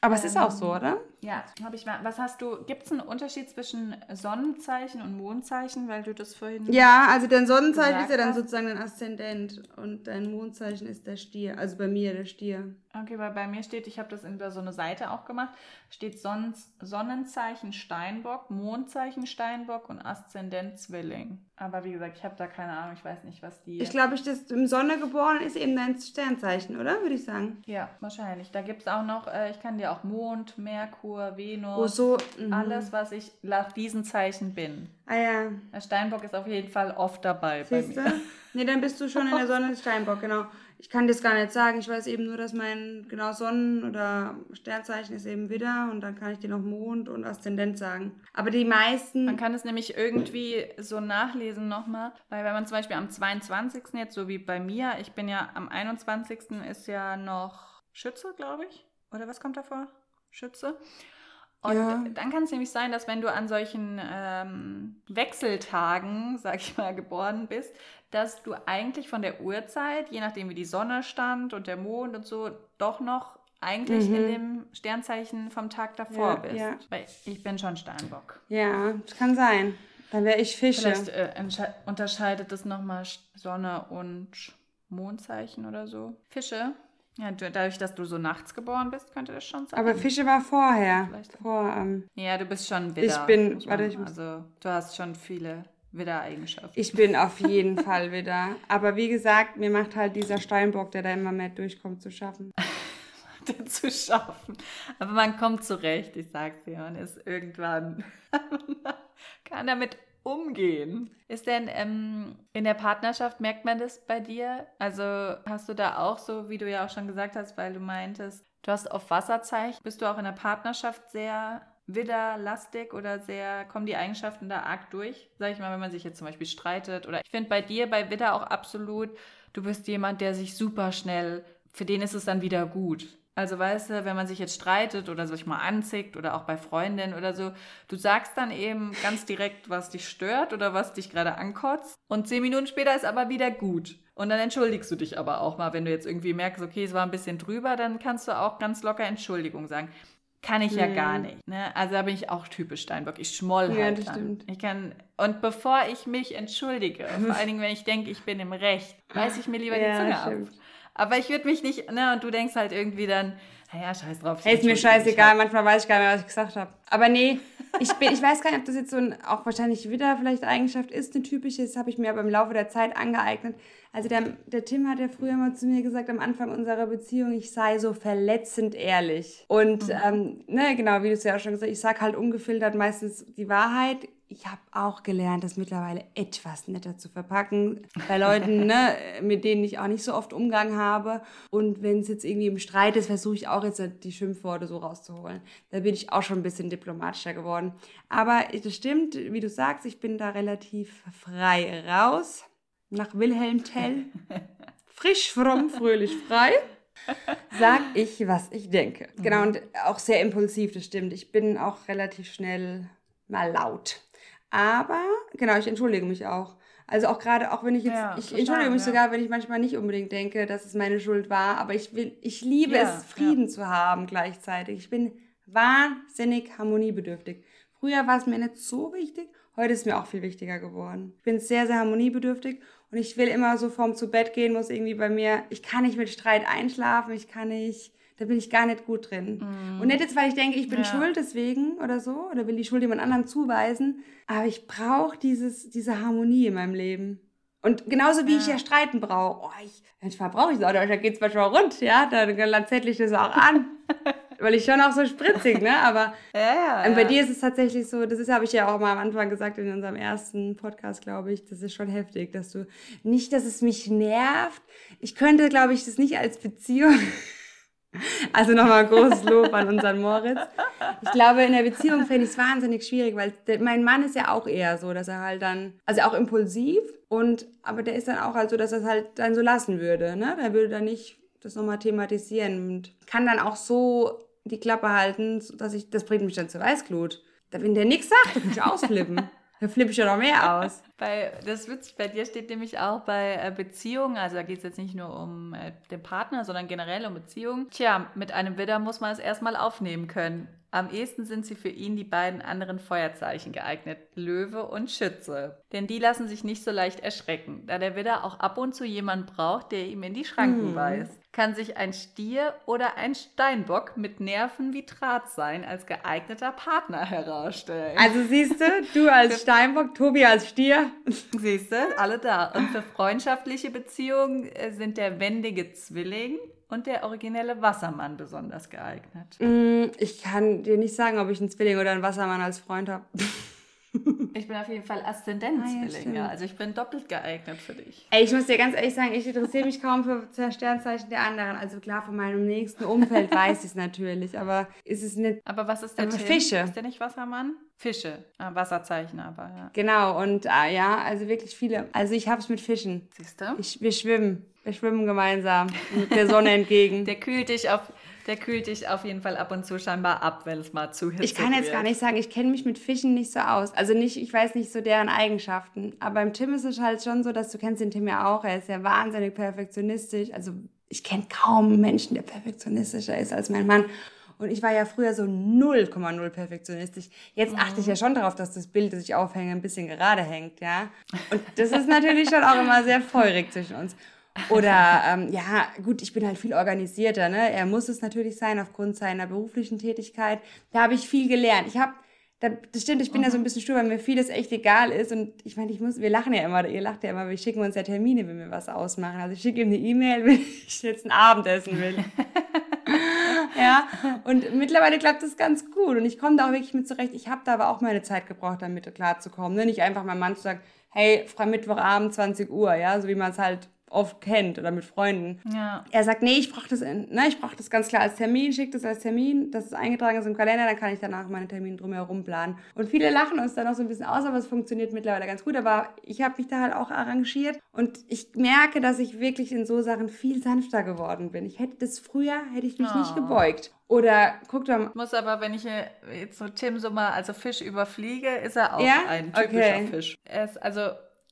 B: Aber es ist auch so, oder?
A: Ja, habe ich mal. Was hast du? Gibt es einen Unterschied zwischen Sonnenzeichen und Mondzeichen, weil du das vorhin.
B: Ja, also dein Sonnenzeichen ist ja dann sozusagen dein Aszendent und dein Mondzeichen ist der Stier. Also bei mir der Stier.
A: Okay, weil bei mir steht, ich habe das über so eine Seite auch gemacht, steht Son Sonnenzeichen Steinbock, Mondzeichen Steinbock und Aszendent Zwilling. Aber wie gesagt, ich habe da keine Ahnung, ich weiß nicht, was die.
B: Ich glaube, ich das im Sonne geboren ist eben dein Sternzeichen, oder? Würde ich sagen.
A: Ja, wahrscheinlich. Da gibt es auch noch, äh, ich kann dir auch Mond, Merkur, Venus,
B: oh, so,
A: mhm. alles, was ich nach diesen Zeichen bin.
B: Ah ja.
A: Der Steinbock ist auf jeden Fall oft dabei Siehste? bei mir.
B: Nee, dann bist du schon in der Sonne Steinbock, genau. Ich kann das gar nicht sagen. Ich weiß eben nur, dass mein genau Sonnen- oder Sternzeichen ist eben Widder und dann kann ich dir noch Mond und Aszendent sagen. Aber die meisten.
A: Man kann es nämlich irgendwie so nachlesen nochmal, weil wenn man zum Beispiel am 22. jetzt, so wie bei mir, ich bin ja am 21. ist ja noch Schütze, glaube ich. Oder was kommt davor? Schütze. Und ja. dann kann es nämlich sein, dass wenn du an solchen ähm, Wechseltagen, sag ich mal, geboren bist, dass du eigentlich von der Uhrzeit, je nachdem wie die Sonne stand und der Mond und so, doch noch eigentlich mhm. in dem Sternzeichen vom Tag davor
B: ja,
A: bist.
B: Ja.
A: Weil ich bin schon Steinbock.
B: Ja, das kann sein. Dann wäre ich Fische.
A: Vielleicht äh, unterscheidet das nochmal Sonne und Mondzeichen oder so. Fische Ja, dadurch, dass du so nachts geboren bist, könnte das schon sein.
B: Aber Fische war vorher. Vor, ähm,
A: ja, du bist schon wieder.
B: Ich bin, warte, ich muss,
A: Also, du hast schon viele Widder-Eigenschaften.
B: Ich bin auf jeden Fall Widder. Aber wie gesagt, mir macht halt dieser Steinbock, der da immer mehr durchkommt, zu schaffen.
A: zu schaffen. Aber man kommt zurecht, ich sag's dir. Man ist irgendwann, kann damit umgehen. Ist denn ähm, in der Partnerschaft, merkt man das bei dir? Also hast du da auch so, wie du ja auch schon gesagt hast, weil du meintest, du hast auf Wasserzeichen, bist du auch in der Partnerschaft sehr widderlastig oder sehr, kommen die Eigenschaften da arg durch? Sag ich mal, wenn man sich jetzt zum Beispiel streitet. Oder ich finde bei dir, bei Widder auch absolut, du bist jemand, der sich super schnell, für den ist es dann wieder gut. Also weißt du, wenn man sich jetzt streitet oder sich mal anzickt oder auch bei Freundinnen oder so, du sagst dann eben ganz direkt, was dich stört oder was dich gerade ankotzt und zehn Minuten später ist aber wieder gut. Und dann entschuldigst du dich aber auch mal, wenn du jetzt irgendwie merkst, okay, es war ein bisschen drüber, dann kannst du auch ganz locker Entschuldigung sagen. Kann ich ja hm. gar nicht. Ne? Also da bin ich auch typisch Steinbock. Ich schmoll ja, halt. Das stimmt. Ich kann, und bevor ich mich entschuldige, vor allen Dingen, wenn ich denke, ich bin im Recht, weiß ich mir lieber ja, die Zunge stimmt. ab. Aber ich würde mich nicht, ne, und du denkst halt irgendwie dann, naja, scheiß drauf.
B: Hey, ist mir scheißegal, manchmal weiß ich gar nicht mehr, was ich gesagt habe. Aber nee, ich, bin, ich weiß gar nicht, ob das jetzt so ein, auch wahrscheinlich wieder vielleicht Eigenschaft ist, eine typische, das habe ich mir aber im Laufe der Zeit angeeignet. Also der, der Tim hat ja früher mal zu mir gesagt, am Anfang unserer Beziehung, ich sei so verletzend ehrlich. Und mhm. ähm, ne, genau, wie du es ja auch schon gesagt hast, ich sage halt ungefiltert meistens die Wahrheit ich habe auch gelernt, das mittlerweile etwas netter zu verpacken bei Leuten, ne, mit denen ich auch nicht so oft Umgang habe. Und wenn es jetzt irgendwie im Streit ist, versuche ich auch jetzt die Schimpfworte so rauszuholen. Da bin ich auch schon ein bisschen diplomatischer geworden. Aber das stimmt, wie du sagst, ich bin da relativ frei raus. Nach Wilhelm Tell. Frisch, fromm, fröhlich, frei. Sag ich, was ich denke. Genau, und auch sehr impulsiv, das stimmt. Ich bin auch relativ schnell mal laut. Aber, genau, ich entschuldige mich auch. Also auch gerade, auch wenn ich jetzt, ja, ich entschuldige mich ja. sogar, wenn ich manchmal nicht unbedingt denke, dass es meine Schuld war, aber ich will, ich liebe ja, es, Frieden zu haben gleichzeitig. Ich bin wahnsinnig harmoniebedürftig. Früher war es mir nicht so wichtig, heute ist es mir auch viel wichtiger geworden. Ich bin sehr, sehr harmoniebedürftig und ich will immer so vorm zu Bett gehen, muss irgendwie bei mir, ich kann nicht mit Streit einschlafen, ich kann nicht, da bin ich gar nicht gut drin. Mm. Und nicht jetzt, weil ich denke, ich bin ja. schuld deswegen oder so, oder will die Schuld jemand anderem zuweisen, aber ich brauche diese Harmonie in meinem Leben. Und genauso wie ja. ich ja streiten brauche. Oh, ich, manchmal brauche ich es auch, da geht es manchmal rund, ja, dann, dann zettel ich das auch an. weil ich schon auch so spritzig, ne? Aber ja, ja, bei dir ist es tatsächlich so, das habe ich ja auch mal am Anfang gesagt in unserem ersten Podcast, glaube ich, das ist schon heftig, dass du nicht, dass es mich nervt. Ich könnte, glaube ich, das nicht als Beziehung also nochmal großes Lob an unseren Moritz. Ich glaube, in der Beziehung fände ich es wahnsinnig schwierig, weil mein Mann ist ja auch eher so, dass er halt dann, also auch impulsiv und, aber der ist dann auch halt so, dass er es halt dann so lassen würde, ne? Der würde dann nicht das nochmal thematisieren und kann dann auch so die Klappe halten, dass ich, das bringt mich dann zur Weißglut. Wenn der nichts sagt, dann kann ich ausflippen. Da flippe ich ja noch mehr aus.
A: Bei, das ist witzig, bei dir steht nämlich auch bei äh, Beziehungen, also da geht es jetzt nicht nur um äh, den Partner, sondern generell um Beziehungen. Tja, mit einem Widder muss man es erstmal aufnehmen können. Am ehesten sind sie für ihn die beiden anderen Feuerzeichen geeignet, Löwe und Schütze. Denn die lassen sich nicht so leicht erschrecken, da der Widder auch ab und zu jemand braucht, der ihm in die Schranken hm. weist. Kann sich ein Stier oder ein Steinbock mit Nerven wie Draht sein als geeigneter Partner herausstellen.
B: Also siehst du, du als Steinbock, Tobi als Stier.
A: Siehst du, alle da. Und für freundschaftliche Beziehungen äh, sind der wendige Zwilling und der originelle Wassermann besonders geeignet?
B: Mm, ich kann dir nicht sagen, ob ich einen Zwilling oder einen Wassermann als Freund habe.
A: Ich bin auf jeden Fall Aszendenzzwilling, ah, ja, Also ich bin doppelt geeignet für dich.
B: Ey, ich muss dir ganz ehrlich sagen, ich interessiere mich kaum für Sternzeichen der anderen. Also klar, von meinem nächsten Umfeld weiß ich es natürlich, aber ist es nicht.
A: Aber was ist
B: aber Fische.
A: Ist der nicht Wassermann? Fische. Ah, Wasserzeichen aber, ja.
B: Genau, und ah, ja, also wirklich viele. Also ich habe es mit Fischen.
A: Siehst du?
B: Ich, wir schwimmen. Wir schwimmen gemeinsam mit der Sonne entgegen.
A: Der kühlt dich auf, der kühlt dich auf jeden Fall ab und zu scheinbar ab, wenn es mal zu hitzig
B: Ich kann jetzt
A: wird.
B: gar nicht sagen, ich kenne mich mit Fischen nicht so aus. Also nicht, ich weiß nicht so deren Eigenschaften. Aber beim Tim ist es halt schon so, dass du kennst den Tim ja auch. Er ist ja wahnsinnig perfektionistisch. Also ich kenne kaum einen Menschen, der perfektionistischer ist als mein Mann. Und ich war ja früher so 0,0 perfektionistisch. Jetzt achte ich ja schon darauf, dass das Bild, das ich aufhänge, ein bisschen gerade hängt, ja. Und das ist natürlich schon auch immer sehr feurig zwischen uns. Oder ähm, ja, gut, ich bin halt viel organisierter. Ne? Er muss es natürlich sein aufgrund seiner beruflichen Tätigkeit. Da habe ich viel gelernt. Ich habe das stimmt, ich bin mhm. ja so ein bisschen stur, weil mir vieles echt egal ist. Und ich meine, ich muss, wir lachen ja immer, ihr lacht ja immer, wir schicken uns ja Termine, wenn wir was ausmachen. Also ich schicke ihm eine E-Mail, wenn ich jetzt ein Abendessen will. ja, und mittlerweile klappt das ganz gut. Und ich komme da auch wirklich mit zurecht. Ich habe da aber auch meine Zeit gebraucht, damit klarzukommen. Ne? Nicht einfach meinem Mann zu sagen, hey, Mittwochabend 20 Uhr, ja, so wie man es halt oft kennt oder mit Freunden. Ja. Er sagt, nee, ich brauche das, ne, ich brauche das ganz klar als Termin, schickt das als Termin, dass es eingetragen ist im Kalender, dann kann ich danach meine Termine drumherum planen. Und viele lachen uns da noch so ein bisschen aus, aber es funktioniert mittlerweile ganz gut. Aber ich habe mich da halt auch arrangiert und ich merke, dass ich wirklich in so Sachen viel sanfter geworden bin. Ich hätte das früher, hätte ich mich oh. nicht gebeugt. Oder guck doch mal.
A: Muss aber, wenn ich jetzt so Tim so mal, also Fisch überfliege, ist er auch ja? ein typischer okay. Fisch. Er ist also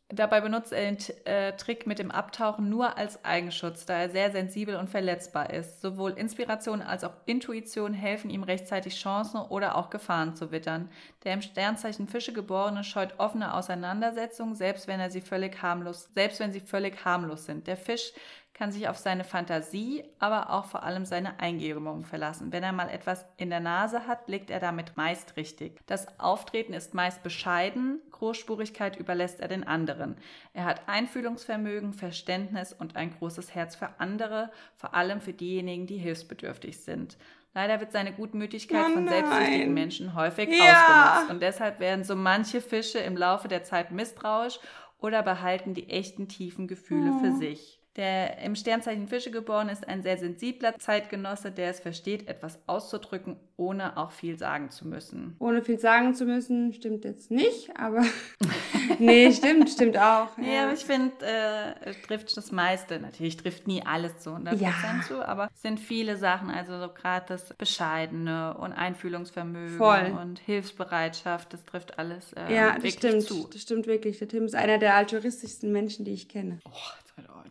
A: Dabei benutzt er den äh, Trick mit dem Abtauchen nur als Eigenschutz, da er sehr sensibel und verletzbar ist. Sowohl Inspiration als auch Intuition helfen ihm rechtzeitig Chancen oder auch Gefahren zu wittern. Der im Sternzeichen Fische geborene scheut offene Auseinandersetzungen, selbst wenn er sie völlig harmlos, selbst wenn sie völlig harmlos sind. Der Fisch kann sich auf seine Fantasie, aber auch vor allem seine Eingebung verlassen. Wenn er mal etwas in der Nase hat, liegt er damit meist richtig. Das Auftreten ist meist bescheiden, Großspurigkeit überlässt er den anderen. Er hat Einfühlungsvermögen, Verständnis und ein großes Herz für andere, vor allem für diejenigen, die hilfsbedürftig sind. Leider wird seine Gutmütigkeit oh von selbstsüchtigen Menschen häufig ja. ausgenutzt und deshalb werden so manche Fische im Laufe der Zeit misstrauisch oder behalten die echten tiefen Gefühle oh. für sich. Der im Sternzeichen Fische geboren ist ein sehr sensibler Zeitgenosse, der es versteht, etwas auszudrücken, ohne auch viel sagen zu müssen.
B: Ohne viel sagen zu müssen, stimmt jetzt nicht, aber nee, stimmt, stimmt auch.
A: Ja, ja aber ich finde, äh, trifft das meiste. Natürlich trifft nie alles zu 100% ja. zu, aber es sind viele Sachen, also so gerade das Bescheidene und Einfühlungsvermögen Voll. und Hilfsbereitschaft, das trifft alles äh,
B: ja, das stimmt, zu. Das stimmt wirklich. Der Tim ist einer der altruistischsten Menschen, die ich kenne.
A: Oh,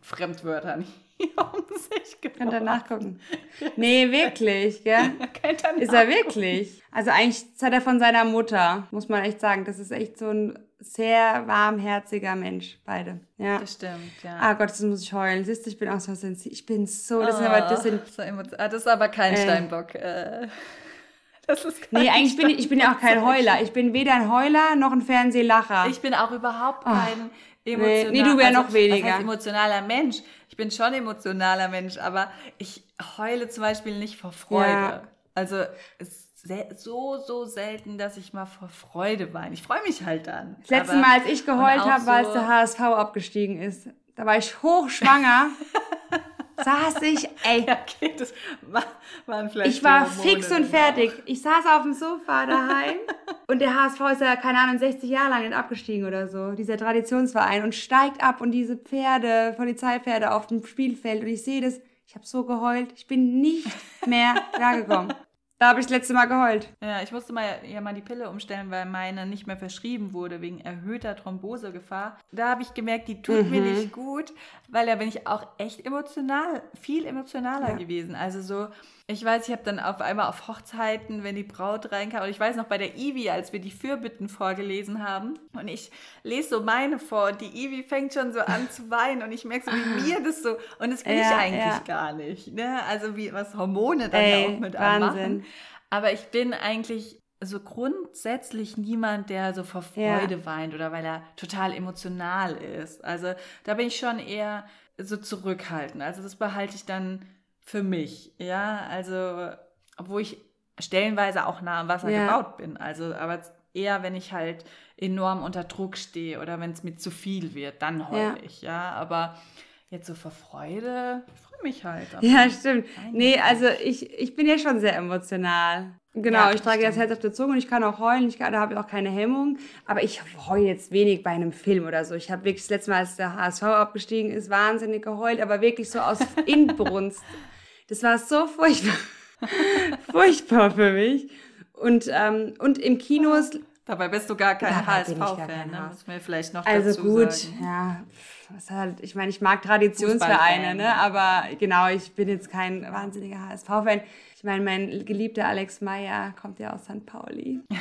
A: Fremdwörtern hier
B: um sich geworfen. Könnt ihr nachgucken. Nee, wirklich, gell? ist er wirklich. Also eigentlich hat er von seiner Mutter, muss man echt sagen. Das ist echt so ein sehr warmherziger Mensch, beide. Ja.
A: Das stimmt, ja.
B: Ah Gott, das muss ich heulen. Siehst du, ich bin auch so sensibel. Ich bin so, das, oh, sind aber, das, sind,
A: so ah, das ist aber kein äh, Steinbock. Äh.
B: Das ist nee, eigentlich bin ich, ich bin ja auch kein Heuler. Ich bin weder ein Heuler noch ein Fernsehlacher.
A: Ich bin auch überhaupt oh.
B: Emotional. Nee, nee du wärst also, noch weniger. Was
A: emotionaler Mensch. Ich bin schon emotionaler Mensch, aber ich heule zum Beispiel nicht vor Freude. Ja. Also es ist so, so selten, dass ich mal vor Freude weine. Ich freue mich halt dann.
B: Das letzte aber, Mal, als ich geheult habe, war, als der HSV abgestiegen ist. Da war ich hochschwanger. saß ich, ey. Ja, okay, das waren vielleicht ich war fix und fertig. Ich saß auf dem Sofa daheim und der HSV ist ja, keine Ahnung, 60 Jahre lang nicht abgestiegen oder so, dieser Traditionsverein und steigt ab und diese Pferde, Polizeipferde auf dem Spielfeld und ich sehe das, ich habe so geheult, ich bin nicht mehr klargekommen. Da habe ich das letzte Mal geheult.
A: Ja, ich musste mal ja mal die Pille umstellen, weil meine nicht mehr verschrieben wurde wegen erhöhter Thrombosegefahr. Da habe ich gemerkt, die tut mhm. mir nicht gut, weil da bin ich auch echt emotional, viel emotionaler ja. gewesen. Also so, ich weiß, ich habe dann auf einmal auf Hochzeiten, wenn die Braut reinkam, und ich weiß noch bei der Ivi, als wir die Fürbitten vorgelesen haben, und ich lese so meine vor, und die Ivi fängt schon so an zu weinen, und ich merke so, wie mir das so, und das bin ja, ich eigentlich ja. gar nicht. Ne? Also wie was Hormone dann Ey, auch mit anmachen. Aber ich bin eigentlich so grundsätzlich niemand, der so vor Freude ja. weint oder weil er total emotional ist. Also da bin ich schon eher so zurückhaltend. Also das behalte ich dann für mich, ja, also wo ich stellenweise auch nah am Wasser ja. gebaut bin, also aber eher, wenn ich halt enorm unter Druck stehe oder wenn es mir zu viel wird, dann heule ja. ich, ja, aber jetzt so vor Freude, ich freue mich halt.
B: Ja, stimmt. Nee, also ich, ich bin ja schon sehr emotional. Genau, ja, ich trage stimmt. das Herz auf der Zunge und ich kann auch heulen, ich kann, da habe ich auch keine Hemmung. Aber ich heule jetzt wenig bei einem Film oder so. Ich habe wirklich das letzte Mal, als der HSV abgestiegen ist, wahnsinnig geheult, aber wirklich so aus Inbrunst. Das war so furchtbar, furchtbar für mich. Und, ähm, und im Kino ist.
A: Dabei bist du gar kein HSV-Fan, ne? Muss mir vielleicht noch
B: also
A: dazu
B: gut,
A: sagen.
B: ja. Halt, ich meine, ich mag Traditionsvereine, ne? aber genau, ich bin jetzt kein wahnsinniger HSV-Fan. Ich meine, mein geliebter Alex Meyer kommt ja aus St. Pauli.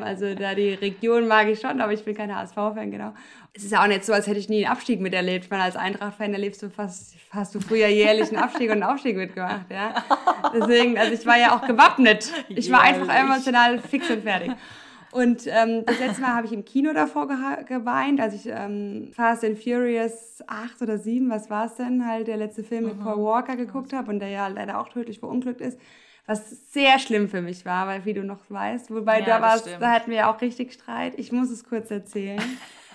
B: Also da die Region mag ich schon, aber ich bin kein HSV-Fan, genau. Es ist ja auch nicht so, als hätte ich nie einen Abstieg miterlebt. Man als Eintracht-Fan erlebst du fast, hast du früher jährlich einen Abstieg und einen Aufstieg mitgemacht, ja. Deswegen, also ich war ja auch gewappnet. Ich war einfach emotional fix und fertig. Und ähm, das letzte Mal habe ich im Kino davor geweint, als ich ähm, Fast and Furious 8 oder 7, was war es denn, halt der letzte Film mit Paul Walker geguckt habe und der ja leider auch tödlich verunglückt ist was sehr schlimm für mich war, weil wie du noch weißt, wobei ja, da da hatten wir ja auch richtig Streit. Ich muss es kurz erzählen.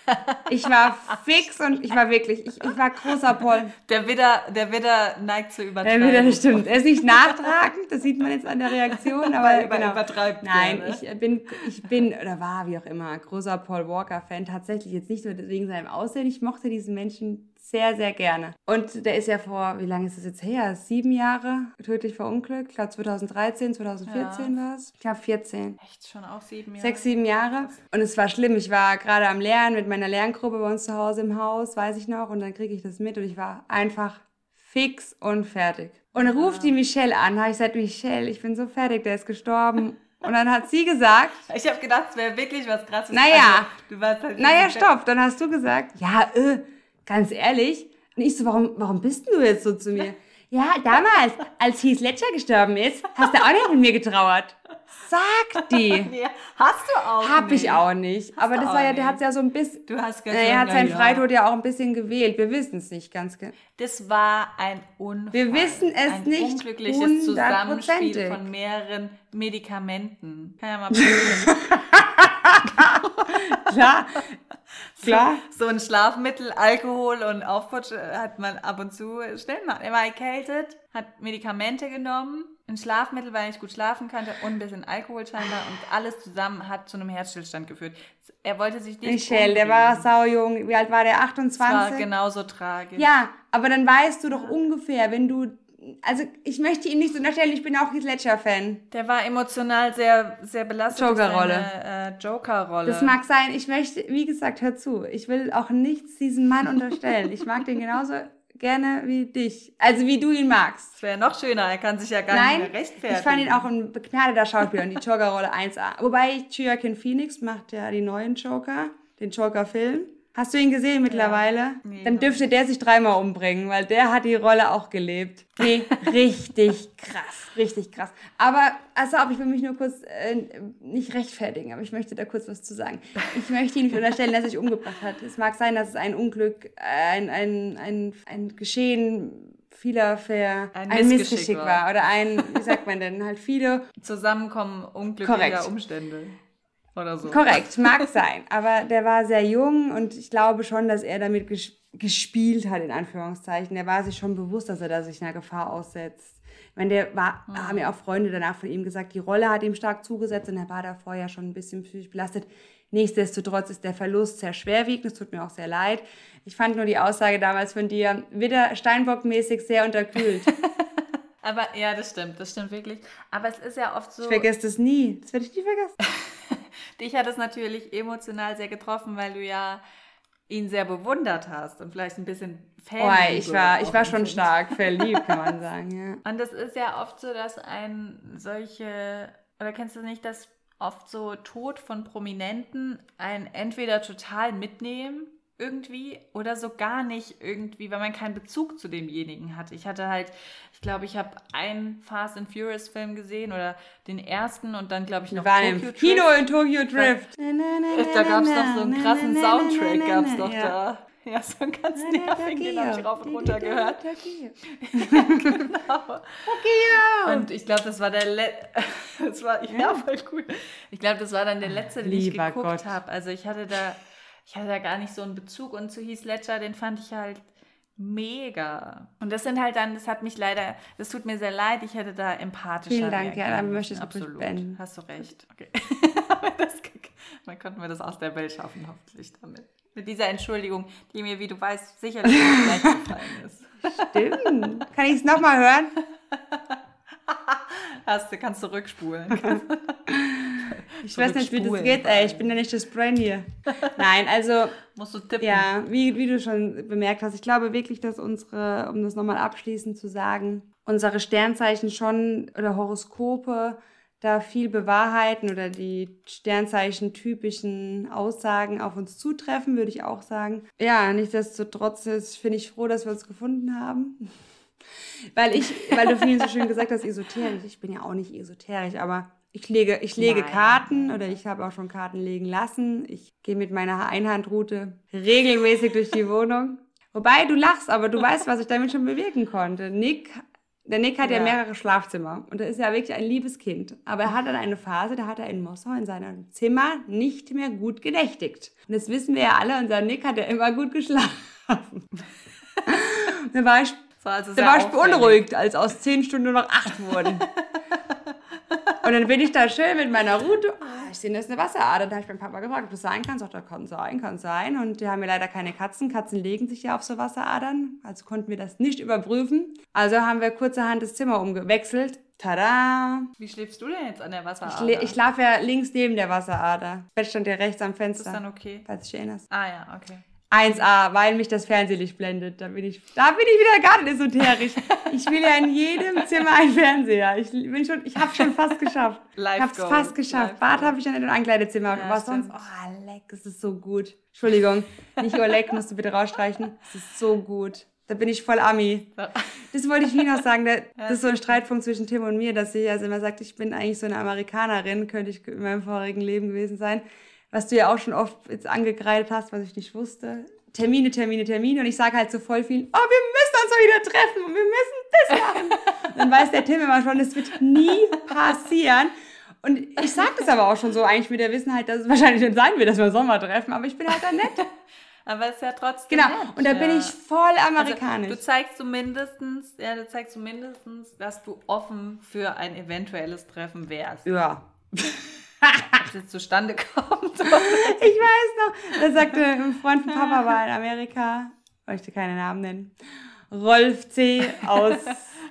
B: Ich war fix und ich war wirklich, ich, ich war großer Paul.
A: Der Widder, der Widder neigt zu übertreiben.
B: Der Widder, stimmt. Er ist nicht nachtragend, das sieht man jetzt an der Reaktion, aber
A: über, genau. übertreibt.
B: Nein, gerne. ich bin, ich bin, oder war, wie auch immer, großer Paul Walker-Fan. Tatsächlich jetzt nicht nur wegen seinem Aussehen. Ich mochte diesen Menschen sehr, sehr gerne. Und der ist ja vor, wie lange ist das jetzt her? Sieben Jahre tödlich verunglückt. Ich glaube 2013, 2014 ja. war es. Ich glaube 14.
A: Echt schon auch sieben Jahre?
B: Sechs, sieben Jahre. Und es war schlimm. Ich war gerade am Lernen mit meiner Lerngruppe bei uns zu Hause im Haus, weiß ich noch. Und dann kriege ich das mit und ich war einfach fix und fertig. Und dann ruft die Michelle an. Habe ich gesagt, Michelle, ich bin so fertig, der ist gestorben. Und dann hat sie gesagt.
A: Ich habe gedacht, es wäre wirklich was krasses.
B: Naja. Also, halt naja, stopp. Dann hast du gesagt, ja, äh, ganz ehrlich. Und ich so, warum, warum bist du jetzt so zu mir? Ja, damals, als Heath Ledger gestorben ist, hast du auch nicht mit mir getrauert. Sag die.
A: nee, hast du auch
B: Hab nicht. ich auch nicht. Hast Aber das war ja, der hat ja so ein bisschen.
A: Du hast
B: gesagt, Er hat seinen ja. Freitod ja auch ein bisschen gewählt. Wir wissen es nicht ganz genau.
A: Das war ein Unfall.
B: Wir wissen es ein nicht.
A: Unglückliches Zusammenspiel von mehreren Medikamenten. Kann ja mal passieren.
B: Klar, Klar.
A: So, so, ein Schlafmittel, Alkohol und Aufputsch hat man ab und zu schnell mal. Er war erkältet, hat Medikamente genommen, ein Schlafmittel, weil er nicht gut schlafen konnte und ein bisschen Alkohol scheinbar und alles zusammen hat zu einem Herzstillstand geführt. Er wollte sich nicht
B: Michelle, der war saujung. Wie alt war der? 28? Das
A: war genauso tragisch.
B: Ja, aber dann weißt du doch ungefähr, wenn du also ich möchte ihn nicht so unterstellen, ich bin auch Heath Ledger-Fan.
A: Der war emotional sehr, sehr belastet.
B: Joker-Rolle.
A: Äh, Joker-Rolle.
B: Das mag sein. Ich möchte, wie gesagt, hör zu, ich will auch nichts diesem Mann unterstellen. Ich mag den genauso gerne wie dich. Also wie du ihn magst.
A: Das wäre noch schöner, er kann sich ja gar Nein, nicht mehr rechtfertigen.
B: ich fand ihn auch ein begnadeter Schauspieler und die Joker-Rolle 1A. Wobei Joaquin Phoenix macht ja die neuen Joker, den Joker-Film. Hast du ihn gesehen mittlerweile? Ja. Nee, Dann dürfte der sich dreimal umbringen, weil der hat die Rolle auch gelebt. Nee, richtig krass, richtig krass. Aber, also, ich will mich nur kurz äh, nicht rechtfertigen, aber ich möchte da kurz was zu sagen. Ich möchte ihn nicht unterstellen, dass er sich umgebracht hat. Es mag sein, dass es ein Unglück, ein, ein, ein, ein Geschehen vieler Ver
A: ein, ein Missgeschick, Missgeschick war.
B: war. Oder ein, wie sagt man denn, halt viele
A: Zusammenkommen unglücklicher Korrekt. Umstände oder so.
B: Korrekt, mag sein. Aber der war sehr jung und ich glaube schon, dass er damit ges gespielt hat, in Anführungszeichen. Der war sich schon bewusst, dass er da sich einer Gefahr aussetzt. Ich meine, der war, mhm. haben ja auch Freunde danach von ihm gesagt, die Rolle hat ihm stark zugesetzt und er war davor ja schon ein bisschen psychisch belastet. Nichtsdestotrotz ist der Verlust sehr schwerwiegend, es tut mir auch sehr leid. Ich fand nur die Aussage damals von dir wieder Steinbock-mäßig sehr unterkühlt.
A: Aber ja, das stimmt, das stimmt wirklich. Aber es ist ja oft so.
B: Ich vergesse das nie. Das werde ich nie vergessen.
A: Dich hat es natürlich emotional sehr getroffen, weil du ja ihn sehr bewundert hast und vielleicht ein bisschen
B: Fan. Oh, ich war, ich war schon stark verliebt, kann man sagen, ja.
A: Und es ist ja oft so, dass ein solche, oder kennst du nicht, dass oft so Tod von Prominenten einen entweder total mitnehmen irgendwie oder so gar nicht irgendwie, weil man keinen Bezug zu demjenigen hat. Ich hatte halt, ich glaube, ich habe einen Fast and Furious Film gesehen oder den ersten und dann glaube ich noch
B: Tokyo im Kino in Tokyo Drift.
A: Da, gab es doch so einen krassen Soundtrack, gab es doch da. Ja, so einen ganz nervigen, den habe ich rauf und runter gehört. genau. Und ich glaube, das war der letzte, das war, ja, voll cool. Ich glaube, das war dann der letzte, den ich geguckt habe. Also ich hatte da ich hatte da gar nicht so einen Bezug und zu Heath Ledger, den fand ich halt mega. Und das sind halt dann, das hat mich leider, das tut mir sehr leid, ich hätte da empathischer
B: Vielen Dank, ja, dann möchte ich absolut beenden.
A: Hast du recht. Okay. dann konnten wir das aus der Welt schaffen, hoffentlich damit. Mit dieser Entschuldigung, die mir, wie du weißt, sicherlich nicht gefallen ist.
B: Stimmt. Kann ich es nochmal hören?
A: Hast du, kannst du rückspulen.
B: Ich weiß nicht, wie das geht, ey. Ich bin ja nicht das Brain hier. Nein, also.
A: Musst du tippen.
B: Ja, wie, wie du schon bemerkt hast, ich glaube wirklich, dass unsere, um das nochmal abschließend zu sagen, unsere Sternzeichen schon oder Horoskope da viel bewahrheiten oder die Sternzeichen typischen Aussagen auf uns zutreffen, würde ich auch sagen. Ja, nichtsdestotrotz finde ich froh, dass wir uns gefunden haben. weil ich, weil du vorhin so schön gesagt hast, esoterisch. Ich bin ja auch nicht esoterisch, aber ich lege, ich lege Karten oder ich habe auch schon Karten legen lassen. Ich gehe mit meiner Einhandroute regelmäßig durch die Wohnung. Wobei du lachst, aber du weißt, was ich damit schon bewirken konnte. Nick der Nick hat ja. ja. mehrere Schlafzimmer und er ist ja wirklich ein liebes Kind. Aber er hat dann eine Phase, da hat er in Moskau in seinem Zimmer nicht mehr gut genächtigt. Und das wissen wir ja alle, unser Nick hat ja immer gut geschlafen. da war ich, also da war ich beunruhigt, als aus zehn Stunden nur noch acht wurden. Und dann bin ich da schön mit meiner Route. Oh, ich sehe, das ist eine Wasserader. Da habe ich meinen Papa gefragt, ob das sein kann. Sagt, da kann sein, kann sein. Und die haben ja leider keine Katzen. Katzen legen sich ja auf so Wasseradern. Also konnten wir das nicht überprüfen. Also haben wir kurzerhand das Zimmer umgewechselt. Tada!
A: Wie schläfst du denn jetzt an der Wasserader?
B: Ich, ich schlafe ja links neben der Wasserader. Das Bett stand ja rechts am Fenster.
A: Das ist dann okay.
B: Falls du dich erinnerst.
A: Ah ja, okay.
B: 1A, weil mich das Fernsehlicht blendet. Da bin ich, da bin ich wieder gar nicht esoterisch. Ich will ja in jedem Zimmer einen Fernseher. Ich bin schon, ich habe schon fast geschafft. Live ich habe es fast geschafft. Bad habe ich ja nicht ein Ankleidezimmer. Ja, was sonst? Oh, leck, es ist so gut. Entschuldigung, nicht nur leck, musst du bitte rausstreichen. Es ist so gut. Da bin ich voll Ami. Das wollte ich nie noch sagen. Das ist so ein Streitpunkt zwischen Tim und mir, dass sie also immer sagt, ich bin eigentlich so eine Amerikanerin, könnte ich in meinem vorigen Leben gewesen sein was du ja auch schon oft jetzt angekreidet hast, was ich nicht wusste. Termine, Termine, Termine. Und ich sage halt zu so voll vielen, oh, wir müssen uns mal wieder treffen und wir müssen das machen. dann weiß der Tim immer schon, es wird nie passieren. Und ich sage das aber auch schon so, eigentlich mit der Wissenheit, dass es wahrscheinlich nicht sein wird, dass wir Sommer treffen, aber ich bin halt da nett.
A: Aber es ist ja trotzdem. Genau,
B: nett, und da ja. bin ich voll amerikanisch.
A: Also, du zeigst zumindest, ja, du zeigst zumindest, dass du offen für ein eventuelles Treffen wärst.
B: Ja.
A: Ob jetzt zustande kommt. ich
B: weiß noch, da sagte ein Freund von Papa war in Amerika, möchte keine Namen nennen, Rolf C. aus